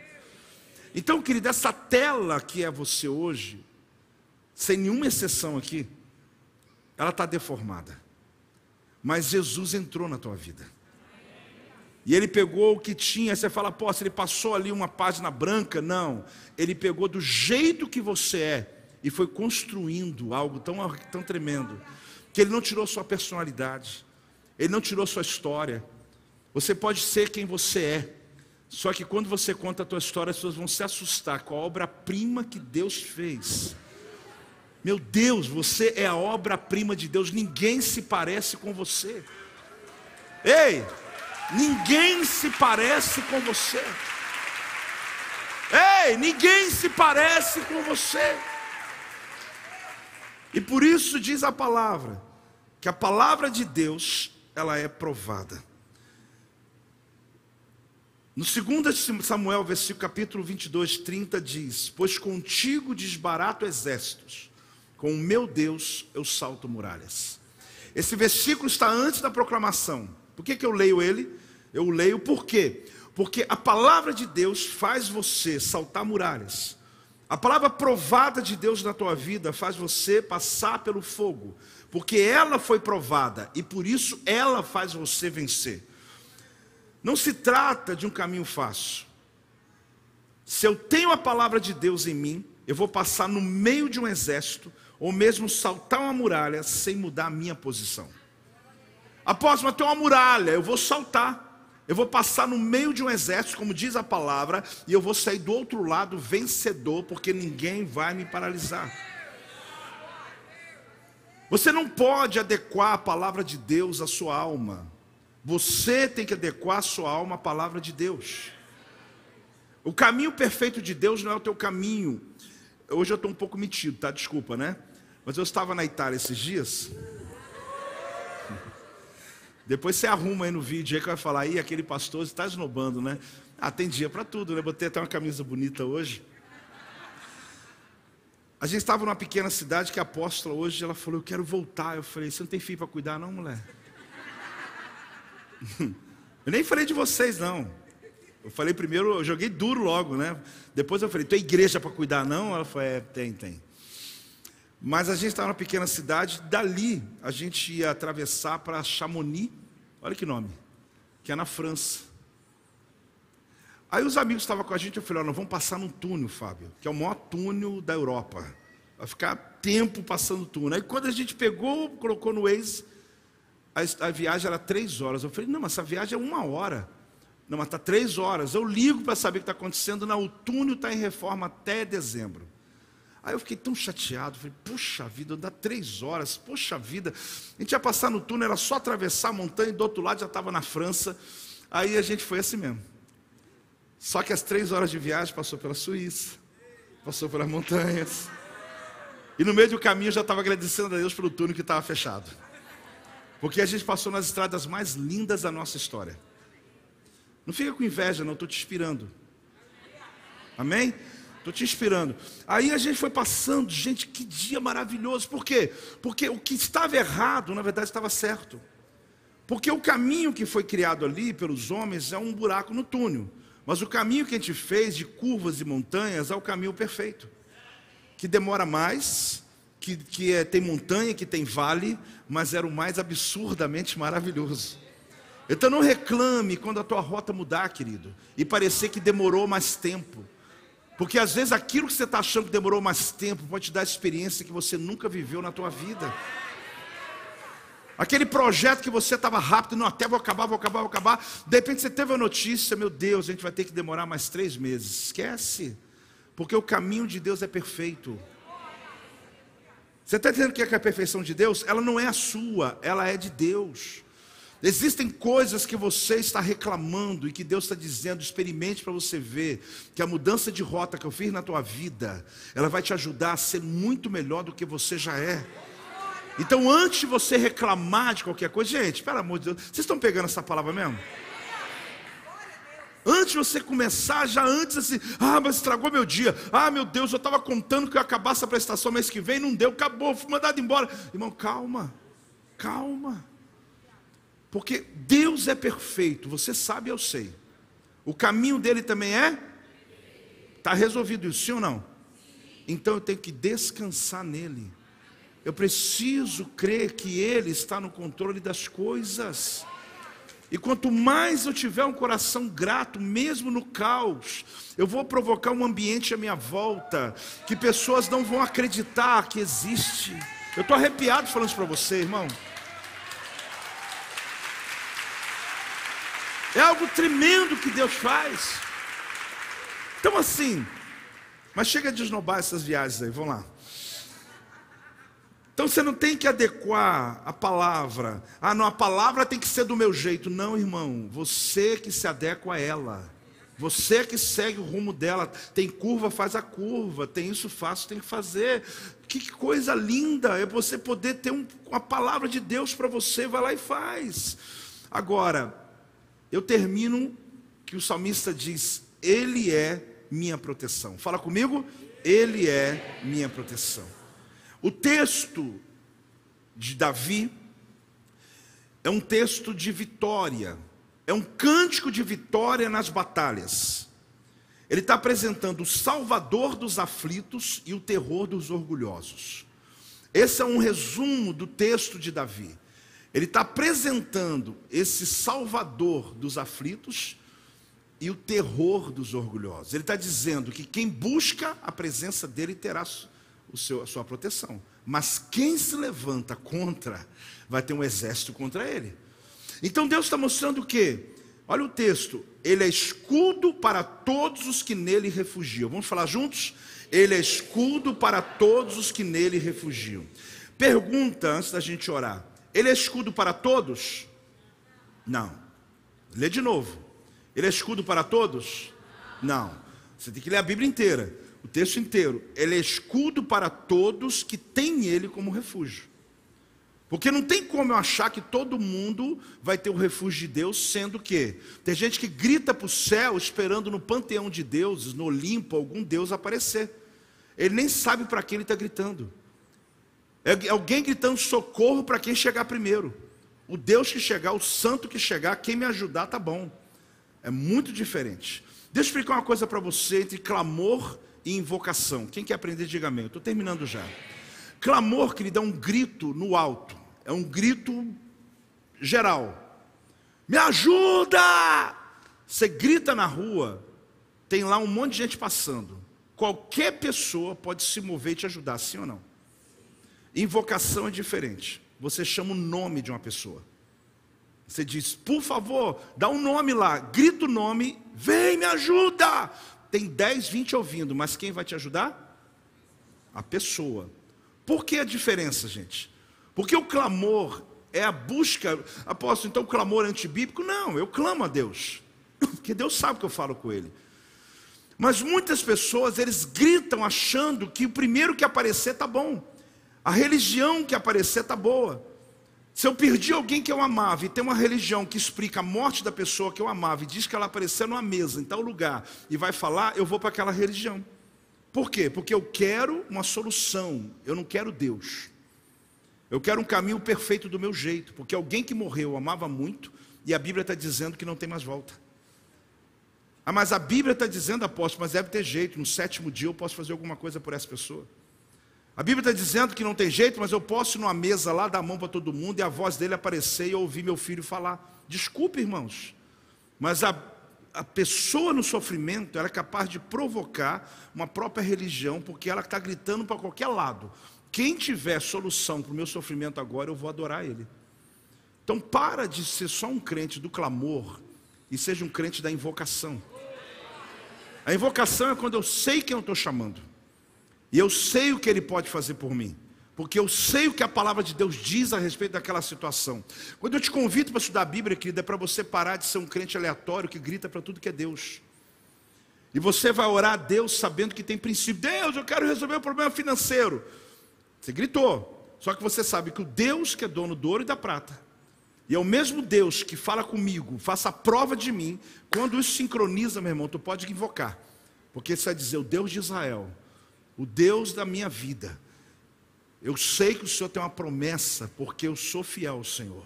Então, querido, essa tela que é você hoje, sem nenhuma exceção aqui, ela está deformada. Mas Jesus entrou na tua vida. E ele pegou o que tinha, você fala, pô, se ele passou ali uma página branca, não. Ele pegou do jeito que você é e foi construindo algo tão, tão tremendo, que ele não tirou sua personalidade, ele não tirou sua história. Você pode ser quem você é, Só que quando você conta a tua história, as pessoas vão se assustar com a obra-prima que Deus fez. Meu Deus, você é a obra-prima de Deus, ninguém se parece com você. Ei, ninguém se parece com você. Ei, ninguém se parece com você. E por isso diz a palavra, que a palavra de Deus, ela é provada. No 2 Samuel, versículo capítulo 22, 30 diz: Pois contigo desbarato exércitos, com o meu Deus eu salto muralhas. Esse versículo está antes da proclamação. Por que, que eu leio ele? Eu leio por quê? Porque a palavra de Deus faz você saltar muralhas. A palavra provada de Deus na tua vida faz você passar pelo fogo, porque ela foi provada e por isso ela faz você vencer. Não se trata de um caminho fácil. Se eu tenho a palavra de Deus em mim, eu vou passar no meio de um exército, ou mesmo saltar uma muralha sem mudar a minha posição. Apóstolo, mas tem uma muralha, eu vou saltar. Eu vou passar no meio de um exército, como diz a palavra, e eu vou sair do outro lado vencedor, porque ninguém vai me paralisar. Você não pode adequar a palavra de Deus à sua alma. Você tem que adequar a sua alma à palavra de Deus. O caminho perfeito de Deus não é o teu caminho. Hoje eu estou um pouco metido, tá? Desculpa, né? Mas eu estava na Itália esses dias. Depois você arruma aí no vídeo aí que vai falar, aí aquele pastor está esnobando, né? Ah, tem dia para tudo, né? Botei até uma camisa bonita hoje. A gente estava numa pequena cidade que a apóstola hoje, ela falou, eu quero voltar. Eu falei, você não tem filho para cuidar não, mulher? Eu nem falei de vocês, não. Eu falei primeiro, eu joguei duro logo, né? Depois eu falei, tem igreja para cuidar, não? Ela falou, é, tem, tem. Mas a gente estava numa pequena cidade, dali a gente ia atravessar para Chamonix, olha que nome, que é na França. Aí os amigos estavam com a gente, eu falei, nós vamos passar num túnel, Fábio, que é o maior túnel da Europa. Vai ficar tempo passando túnel. Aí quando a gente pegou, colocou no Waze, a, a viagem era três horas. Eu falei, não, mas essa viagem é uma hora. Não, mas está três horas. Eu ligo para saber o que está acontecendo. Não, o túnel está em reforma até dezembro. Aí eu fiquei tão chateado, falei, puxa vida, dá três horas, poxa vida. A gente ia passar no túnel, era só atravessar a montanha e do outro lado já estava na França. Aí a gente foi assim mesmo. Só que as três horas de viagem passou pela Suíça, passou pelas montanhas. E no meio do caminho eu já estava agradecendo a Deus pelo túnel que estava fechado. Porque a gente passou nas estradas mais lindas da nossa história. Não fica com inveja, não, estou te inspirando. Amém? Estou te inspirando. Aí a gente foi passando, gente, que dia maravilhoso. Por quê? Porque o que estava errado, na verdade, estava certo. Porque o caminho que foi criado ali pelos homens é um buraco no túnel. Mas o caminho que a gente fez de curvas e montanhas é o caminho perfeito. Que demora mais, que, que é, tem montanha, que tem vale, mas era o mais absurdamente maravilhoso. Então não reclame quando a tua rota mudar, querido, e parecer que demorou mais tempo. Porque às vezes aquilo que você está achando que demorou mais tempo pode te dar experiência que você nunca viveu na tua vida. Aquele projeto que você estava rápido, não, até vou acabar, vou acabar, vou acabar. De repente você teve a notícia, meu Deus, a gente vai ter que demorar mais três meses. Esquece, porque o caminho de Deus é perfeito. Você está entendendo que é, é a perfeição de Deus? Ela não é a sua, ela é de Deus. Existem coisas que você está reclamando e que Deus está dizendo, experimente para você ver que a mudança de rota que eu fiz na tua vida, ela vai te ajudar a ser muito melhor do que você já é. Então, antes de você reclamar de qualquer coisa, gente, pelo amor de Deus, vocês estão pegando essa palavra mesmo? Antes de você começar, já antes assim, ah, mas estragou meu dia. Ah, meu Deus, eu estava contando que eu acabasse a prestação mês que vem, não deu, acabou, fui mandado embora. Irmão, calma, calma. Porque Deus é perfeito, você sabe, eu sei. O caminho dele também é? Está resolvido isso, sim ou não? Então eu tenho que descansar nele. Eu preciso crer que Ele está no controle das coisas. E quanto mais eu tiver um coração grato, mesmo no caos, eu vou provocar um ambiente à minha volta que pessoas não vão acreditar que existe. Eu estou arrepiado falando isso para você, irmão. É algo tremendo que Deus faz. Então, assim, mas chega de esnobar essas viagens aí, vamos lá. Então você não tem que adequar a palavra. Ah, não, a palavra tem que ser do meu jeito. Não, irmão, você que se adequa a ela. Você que segue o rumo dela. Tem curva, faz a curva. Tem isso, faço, tem que fazer. Que coisa linda é você poder ter um, uma palavra de Deus para você. Vai lá e faz. Agora, eu termino que o salmista diz: Ele é minha proteção. Fala comigo, Ele é minha proteção. O texto de Davi é um texto de vitória, é um cântico de vitória nas batalhas. Ele está apresentando o salvador dos aflitos e o terror dos orgulhosos. Esse é um resumo do texto de Davi. Ele está apresentando esse salvador dos aflitos e o terror dos orgulhosos. Ele está dizendo que quem busca a presença dele terá o seu, a sua proteção. Mas quem se levanta contra, vai ter um exército contra ele. Então Deus está mostrando o quê? Olha o texto. Ele é escudo para todos os que nele refugiam. Vamos falar juntos? Ele é escudo para todos os que nele refugiam. Pergunta antes da gente orar: Ele é escudo para todos? Não. Lê de novo. Ele é escudo para todos? Não. Você tem que ler a Bíblia inteira o texto inteiro, ele é escudo para todos que têm ele como refúgio. Porque não tem como eu achar que todo mundo vai ter o refúgio de Deus, sendo que tem gente que grita para o céu esperando no panteão de deuses, no Olimpo, algum Deus aparecer. Ele nem sabe para quem ele está gritando. É alguém gritando socorro para quem chegar primeiro. O Deus que chegar, o santo que chegar, quem me ajudar, tá bom. É muito diferente. Deixa eu explicar uma coisa para você entre clamor e invocação. Quem quer aprender, diga amém. Estou terminando já. Clamor, querido, é um grito no alto. É um grito geral. Me ajuda! Você grita na rua, tem lá um monte de gente passando. Qualquer pessoa pode se mover e te ajudar, sim ou não? Invocação é diferente. Você chama o nome de uma pessoa. Você diz, por favor, dá um nome lá, grita o nome, vem, me ajuda tem 10, 20 ouvindo, mas quem vai te ajudar? A pessoa. Por que a diferença, gente? Porque o clamor é a busca. Apóstolo, então o clamor é antibíblico? Não, eu clamo a Deus. Porque Deus sabe que eu falo com Ele. Mas muitas pessoas, eles gritam achando que o primeiro que aparecer está bom. A religião que aparecer está boa. Se eu perdi alguém que eu amava e tem uma religião que explica a morte da pessoa que eu amava e diz que ela apareceu numa mesa, em tal lugar, e vai falar, eu vou para aquela religião. Por quê? Porque eu quero uma solução, eu não quero Deus. Eu quero um caminho perfeito do meu jeito, porque alguém que morreu amava muito e a Bíblia está dizendo que não tem mais volta. Ah, mas a Bíblia está dizendo, apóstolo, mas deve ter jeito, no sétimo dia eu posso fazer alguma coisa por essa pessoa. A Bíblia está dizendo que não tem jeito, mas eu posso ir numa mesa lá dar a mão para todo mundo e a voz dele aparecer e eu ouvir meu filho falar. Desculpe, irmãos, mas a, a pessoa no sofrimento é capaz de provocar uma própria religião, porque ela está gritando para qualquer lado. Quem tiver solução para o meu sofrimento agora, eu vou adorar ele. Então para de ser só um crente do clamor e seja um crente da invocação. A invocação é quando eu sei quem eu estou chamando. E eu sei o que ele pode fazer por mim. Porque eu sei o que a palavra de Deus diz a respeito daquela situação. Quando eu te convido para estudar a Bíblia, querida, é para você parar de ser um crente aleatório que grita para tudo que é Deus. E você vai orar a Deus sabendo que tem princípio. Deus, eu quero resolver o problema financeiro. Você gritou. Só que você sabe que o Deus que é dono do ouro e da prata, e é o mesmo Deus que fala comigo, faça prova de mim, quando isso sincroniza, meu irmão, tu pode invocar. Porque você vai dizer, o Deus de Israel o Deus da minha vida. Eu sei que o Senhor tem uma promessa, porque eu sou fiel ao Senhor.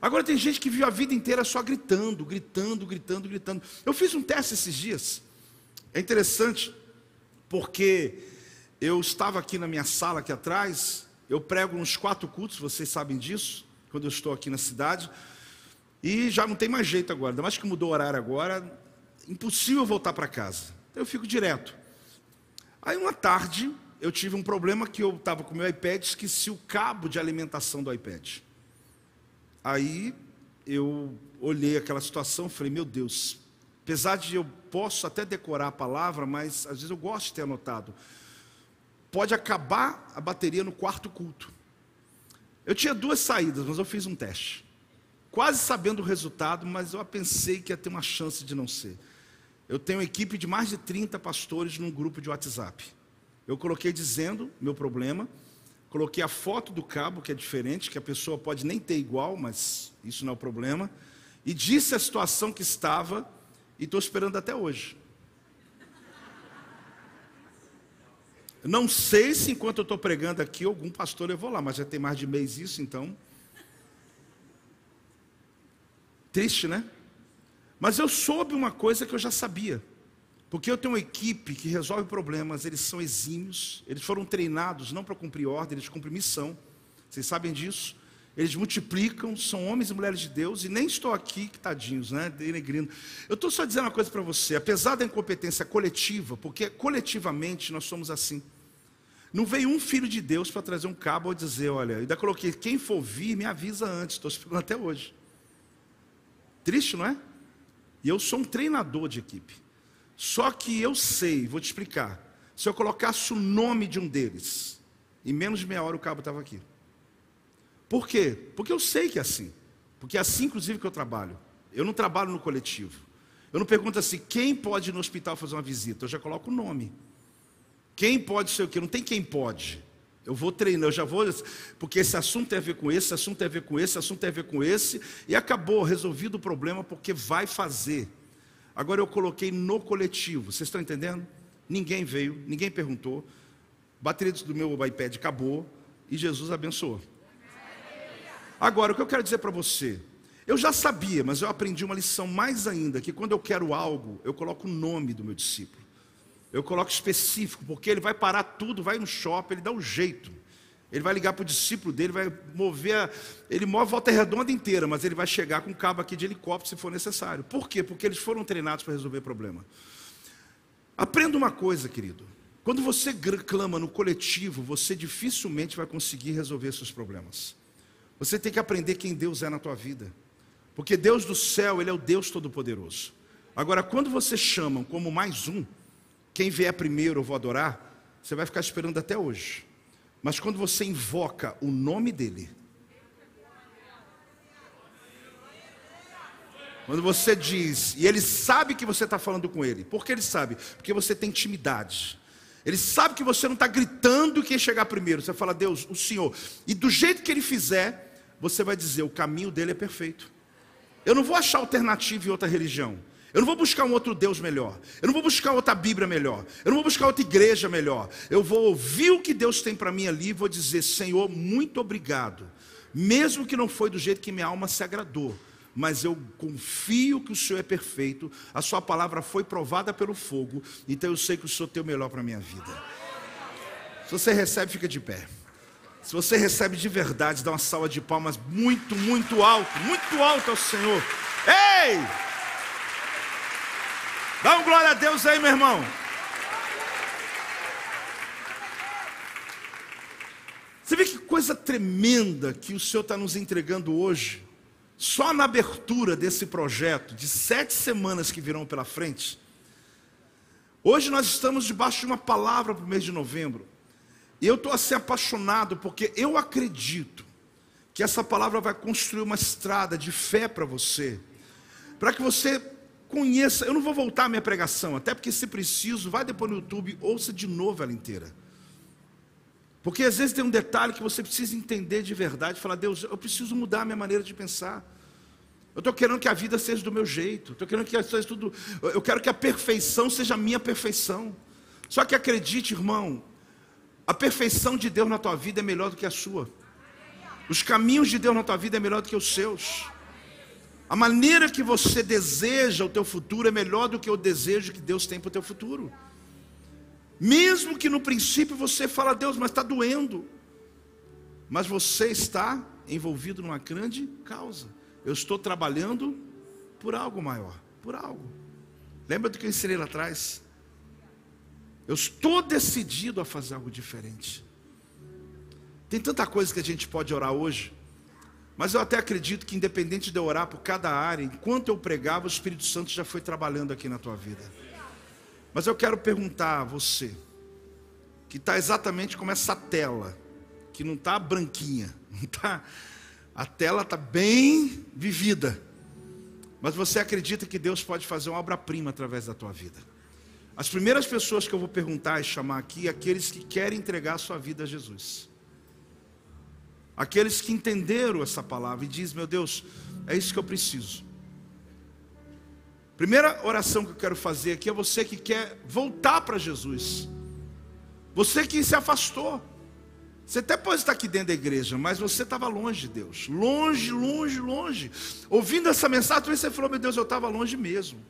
Agora tem gente que vive a vida inteira só gritando, gritando, gritando, gritando. Eu fiz um teste esses dias. É interessante, porque eu estava aqui na minha sala aqui atrás, eu prego uns quatro cultos, vocês sabem disso, quando eu estou aqui na cidade, e já não tem mais jeito agora, ainda mais que mudou o horário agora, impossível voltar para casa. Então eu fico direto. Aí uma tarde eu tive um problema que eu estava com meu iPad, esqueci o cabo de alimentação do iPad. Aí eu olhei aquela situação falei, meu Deus, apesar de eu posso até decorar a palavra, mas às vezes eu gosto de ter anotado. Pode acabar a bateria no quarto culto. Eu tinha duas saídas, mas eu fiz um teste. Quase sabendo o resultado, mas eu pensei que ia ter uma chance de não ser. Eu tenho uma equipe de mais de 30 pastores num grupo de WhatsApp. Eu coloquei dizendo meu problema, coloquei a foto do cabo, que é diferente, que a pessoa pode nem ter igual, mas isso não é o problema, e disse a situação que estava, e estou esperando até hoje. Não sei se enquanto eu estou pregando aqui, algum pastor levou lá, mas já tem mais de mês isso, então. Triste, né? Mas eu soube uma coisa que eu já sabia. Porque eu tenho uma equipe que resolve problemas, eles são exímios, eles foram treinados não para cumprir ordem, eles cumprem missão. Vocês sabem disso? Eles multiplicam, são homens e mulheres de Deus, e nem estou aqui, que tadinhos, né? Denegrindo. Eu estou só dizendo uma coisa para você, apesar da incompetência coletiva, porque coletivamente nós somos assim. Não veio um filho de Deus para trazer um cabo ou dizer, olha, ainda coloquei, quem for vir, me avisa antes, estou esperando até hoje. Triste, não é? Eu sou um treinador de equipe. Só que eu sei, vou te explicar. Se eu colocasse o nome de um deles, em menos de meia hora o cabo estava aqui. Por quê? Porque eu sei que é assim. Porque é assim, inclusive, que eu trabalho. Eu não trabalho no coletivo. Eu não pergunto assim, quem pode ir no hospital fazer uma visita? Eu já coloco o nome. Quem pode ser o quê? Não tem quem pode. Eu vou treinar, eu já vou, porque esse assunto tem a ver com esse, esse assunto tem a ver com esse, esse assunto tem a ver com esse, e acabou, resolvido o problema, porque vai fazer. Agora eu coloquei no coletivo. Vocês estão entendendo? Ninguém veio, ninguém perguntou. Bateria do meu iPad acabou e Jesus abençoou. Agora, o que eu quero dizer para você, eu já sabia, mas eu aprendi uma lição mais ainda, que quando eu quero algo, eu coloco o nome do meu discípulo. Eu coloco específico, porque ele vai parar tudo, vai no shopping, ele dá um jeito. Ele vai ligar para o discípulo dele, vai mover, a, ele move a volta redonda inteira, mas ele vai chegar com cabo aqui de helicóptero se for necessário. Por quê? Porque eles foram treinados para resolver problema. Aprenda uma coisa, querido. Quando você clama no coletivo, você dificilmente vai conseguir resolver seus problemas. Você tem que aprender quem Deus é na tua vida. Porque Deus do céu, Ele é o Deus Todo-Poderoso. Agora, quando você chama como mais um, quem vier primeiro eu vou adorar, você vai ficar esperando até hoje. Mas quando você invoca o nome dele, quando você diz, e ele sabe que você está falando com ele, por que ele sabe? Porque você tem intimidade. Ele sabe que você não está gritando quem chegar primeiro. Você fala, Deus, o Senhor. E do jeito que ele fizer, você vai dizer: o caminho dele é perfeito. Eu não vou achar alternativa em outra religião. Eu não vou buscar um outro Deus melhor. Eu não vou buscar outra Bíblia melhor. Eu não vou buscar outra igreja melhor. Eu vou ouvir o que Deus tem para mim ali e vou dizer: Senhor, muito obrigado. Mesmo que não foi do jeito que minha alma se agradou, mas eu confio que o Senhor é perfeito. A Sua palavra foi provada pelo fogo, então eu sei que o Senhor tem o melhor para a minha vida. Se você recebe, fica de pé. Se você recebe de verdade, dá uma salva de palmas muito, muito alto, muito alto ao Senhor. Ei! Dá um glória a Deus aí, meu irmão. Você vê que coisa tremenda que o Senhor está nos entregando hoje, só na abertura desse projeto, de sete semanas que virão pela frente. Hoje nós estamos debaixo de uma palavra para o mês de novembro, e eu estou assim apaixonado, porque eu acredito que essa palavra vai construir uma estrada de fé para você, para que você conheça. Eu não vou voltar à minha pregação, até porque, se preciso, vai depois no YouTube, ouça de novo ela inteira. Porque às vezes tem um detalhe que você precisa entender de verdade, falar, Deus, eu preciso mudar a minha maneira de pensar. Eu estou querendo que a vida seja do meu jeito, estou querendo que seja tudo. Eu quero que a perfeição seja a minha perfeição. Só que acredite, irmão, a perfeição de Deus na tua vida é melhor do que a sua. Os caminhos de Deus na tua vida é melhor do que os seus. A maneira que você deseja o teu futuro é melhor do que o desejo que Deus tem para o teu futuro. Mesmo que no princípio você fala, Deus, mas está doendo. Mas você está envolvido numa grande causa. Eu estou trabalhando por algo maior, por algo. Lembra do que eu ensinei lá atrás? Eu estou decidido a fazer algo diferente. Tem tanta coisa que a gente pode orar hoje. Mas eu até acredito que, independente de eu orar por cada área, enquanto eu pregava, o Espírito Santo já foi trabalhando aqui na tua vida. Mas eu quero perguntar a você, que está exatamente como essa tela, que não está branquinha, não tá, a tela está bem vivida. Mas você acredita que Deus pode fazer uma obra-prima através da tua vida? As primeiras pessoas que eu vou perguntar e chamar aqui, aqueles que querem entregar a sua vida a Jesus. Aqueles que entenderam essa palavra e dizem, meu Deus, é isso que eu preciso. Primeira oração que eu quero fazer aqui é você que quer voltar para Jesus. Você que se afastou. Você até pode estar aqui dentro da igreja, mas você estava longe de Deus. Longe, longe, longe. Ouvindo essa mensagem, você falou, meu Deus, eu estava longe mesmo.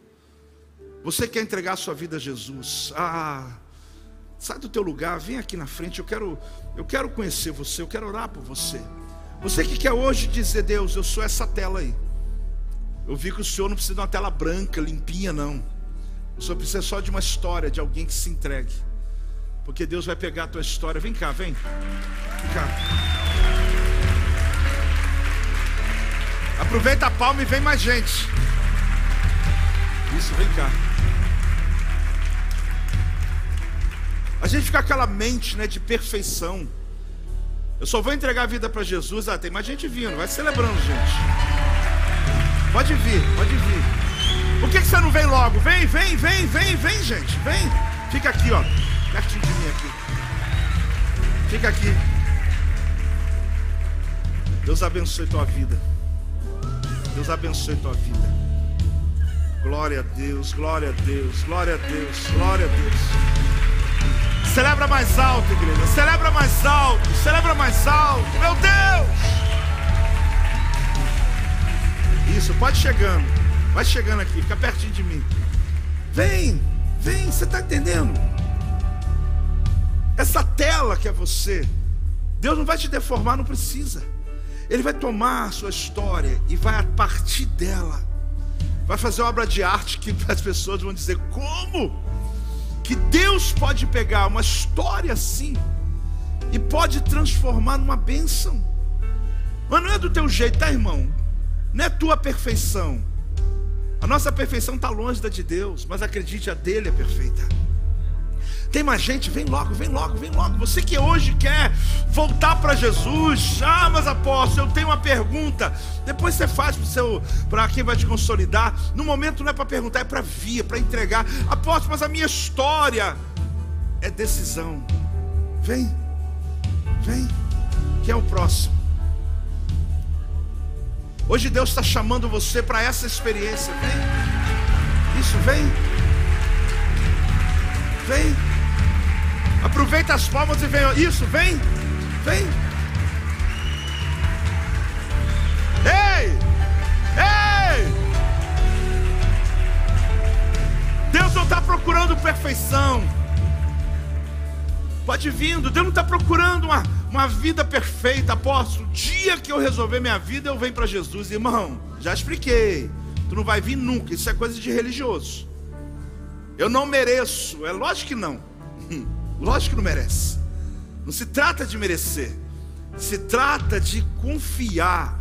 Você quer entregar a sua vida a Jesus? Ah, sai do teu lugar, vem aqui na frente. Eu quero, eu quero conhecer você, eu quero orar por você. Você que quer hoje dizer, Deus, eu sou essa tela aí. Eu vi que o Senhor não precisa de uma tela branca, limpinha, não. O Senhor precisa só de uma história, de alguém que se entregue. Porque Deus vai pegar a tua história. Vem cá, vem. Vem cá. Aproveita a palma e vem mais gente. Isso, vem cá. A gente fica aquela mente né, de perfeição. Eu só vou entregar a vida para Jesus. Ah, tem mais gente vindo, vai celebrando, gente. Pode vir, pode vir. Por que, que você não vem logo? Vem, vem, vem, vem, vem, gente. Vem. Fica aqui, ó. Pertinho de mim aqui. Fica aqui. Deus abençoe tua vida. Deus abençoe tua vida. Glória a Deus, glória a Deus, glória a Deus, glória a Deus. Celebra mais alto, igreja. Celebra mais alto, celebra mais alto. Meu Deus! Isso, pode chegando. Vai chegando aqui, fica pertinho de mim. Vem, vem, você está entendendo? Essa tela que é você, Deus não vai te deformar, não precisa. Ele vai tomar a sua história e vai a partir dela vai fazer obra de arte que as pessoas vão dizer: como? Que Deus pode pegar uma história assim e pode transformar numa bênção. Mas não é do teu jeito, tá, irmão? Não é tua perfeição. A nossa perfeição está longe da de Deus, mas acredite, a dele é perfeita. Tem mais gente? Vem logo, vem logo, vem logo. Você que hoje quer voltar para Jesus, ah, mas apóstolo, eu tenho uma pergunta. Depois você faz para quem vai te consolidar. No momento não é para perguntar, é para vir, é para entregar. Apóstolo, mas a minha história é decisão. Vem, vem. Quem é o próximo? Hoje Deus está chamando você para essa experiência. Vem. Isso, vem. Vem. Aproveita as palmas e vem. Isso, vem. Vem. Ei! Ei! Deus não está procurando perfeição. Pode vindo. Deus não está procurando uma, uma vida perfeita. Apóstolo, o dia que eu resolver minha vida, eu venho para Jesus. Irmão, já expliquei. Tu não vai vir nunca. Isso é coisa de religioso. Eu não mereço. É lógico que não. Lógico que não merece. Não se trata de merecer. Se trata de confiar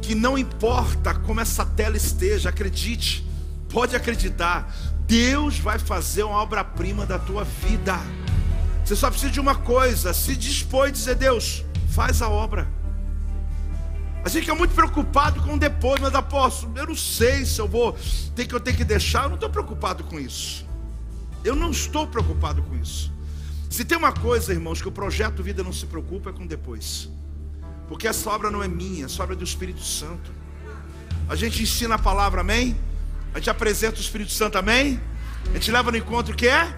que não importa como essa tela esteja, acredite, pode acreditar, Deus vai fazer uma obra-prima da tua vida. Você só precisa de uma coisa: se dispõe a dizer, Deus, faz a obra. A gente fica muito preocupado com depois, mas apóstolo, eu não sei se eu vou ter que eu tenho que deixar, eu não estou preocupado com isso. Eu não estou preocupado com isso. Se tem uma coisa, irmãos, que o projeto Vida não se preocupa é com depois. Porque essa obra não é minha, essa obra é do Espírito Santo. A gente ensina a palavra, amém? A gente apresenta o Espírito Santo, amém? A gente leva no encontro o que é?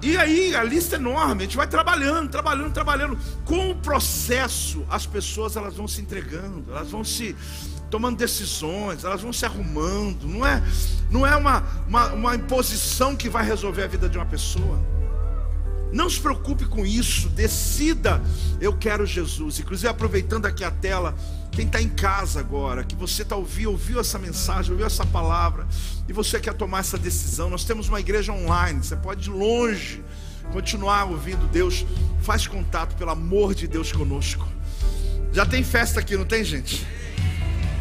E aí, a lista é enorme, a gente vai trabalhando, trabalhando, trabalhando. Com o processo, as pessoas elas vão se entregando, elas vão se tomando decisões, elas vão se arrumando. Não é, não é uma, uma, uma imposição que vai resolver a vida de uma pessoa. Não se preocupe com isso, decida, eu quero Jesus. Inclusive, aproveitando aqui a tela, quem está em casa agora, que você está ouvindo, ouviu essa mensagem, ouviu essa palavra, e você quer tomar essa decisão, nós temos uma igreja online, você pode de longe continuar ouvindo Deus, faz contato, pelo amor de Deus conosco. Já tem festa aqui, não tem, gente?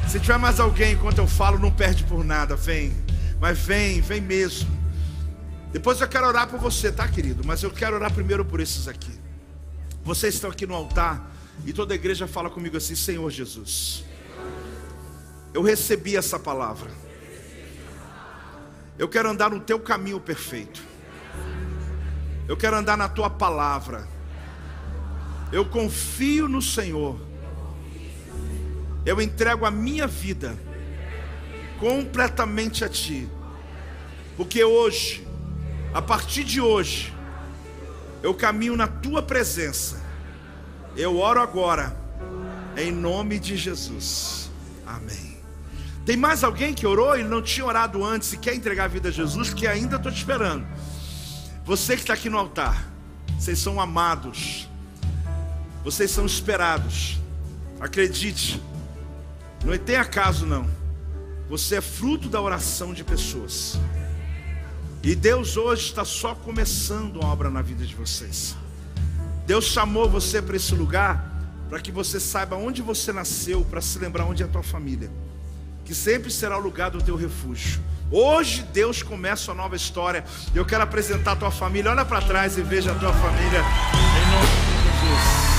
Se tiver mais alguém enquanto eu falo, não perde por nada, vem. Mas vem, vem mesmo. Depois eu quero orar por você, tá, querido? Mas eu quero orar primeiro por esses aqui. Vocês estão aqui no altar e toda a igreja fala comigo assim: Senhor Jesus, eu recebi essa palavra. Eu quero andar no teu caminho perfeito. Eu quero andar na tua palavra. Eu confio no Senhor eu entrego a minha vida completamente a Ti, porque hoje, a partir de hoje, eu caminho na Tua presença. Eu oro agora, em nome de Jesus. Amém. Tem mais alguém que orou e não tinha orado antes e quer entregar a vida a Jesus, que ainda estou te esperando. Você que está aqui no altar, vocês são amados, vocês são esperados. Acredite, não tem acaso não. Você é fruto da oração de pessoas. E Deus hoje está só começando uma obra na vida de vocês. Deus chamou você para esse lugar para que você saiba onde você nasceu, para se lembrar onde é a tua família, que sempre será o lugar do teu refúgio. Hoje Deus começa uma nova história. Eu quero apresentar a tua família. Olha para trás e veja a tua família em nome de Jesus.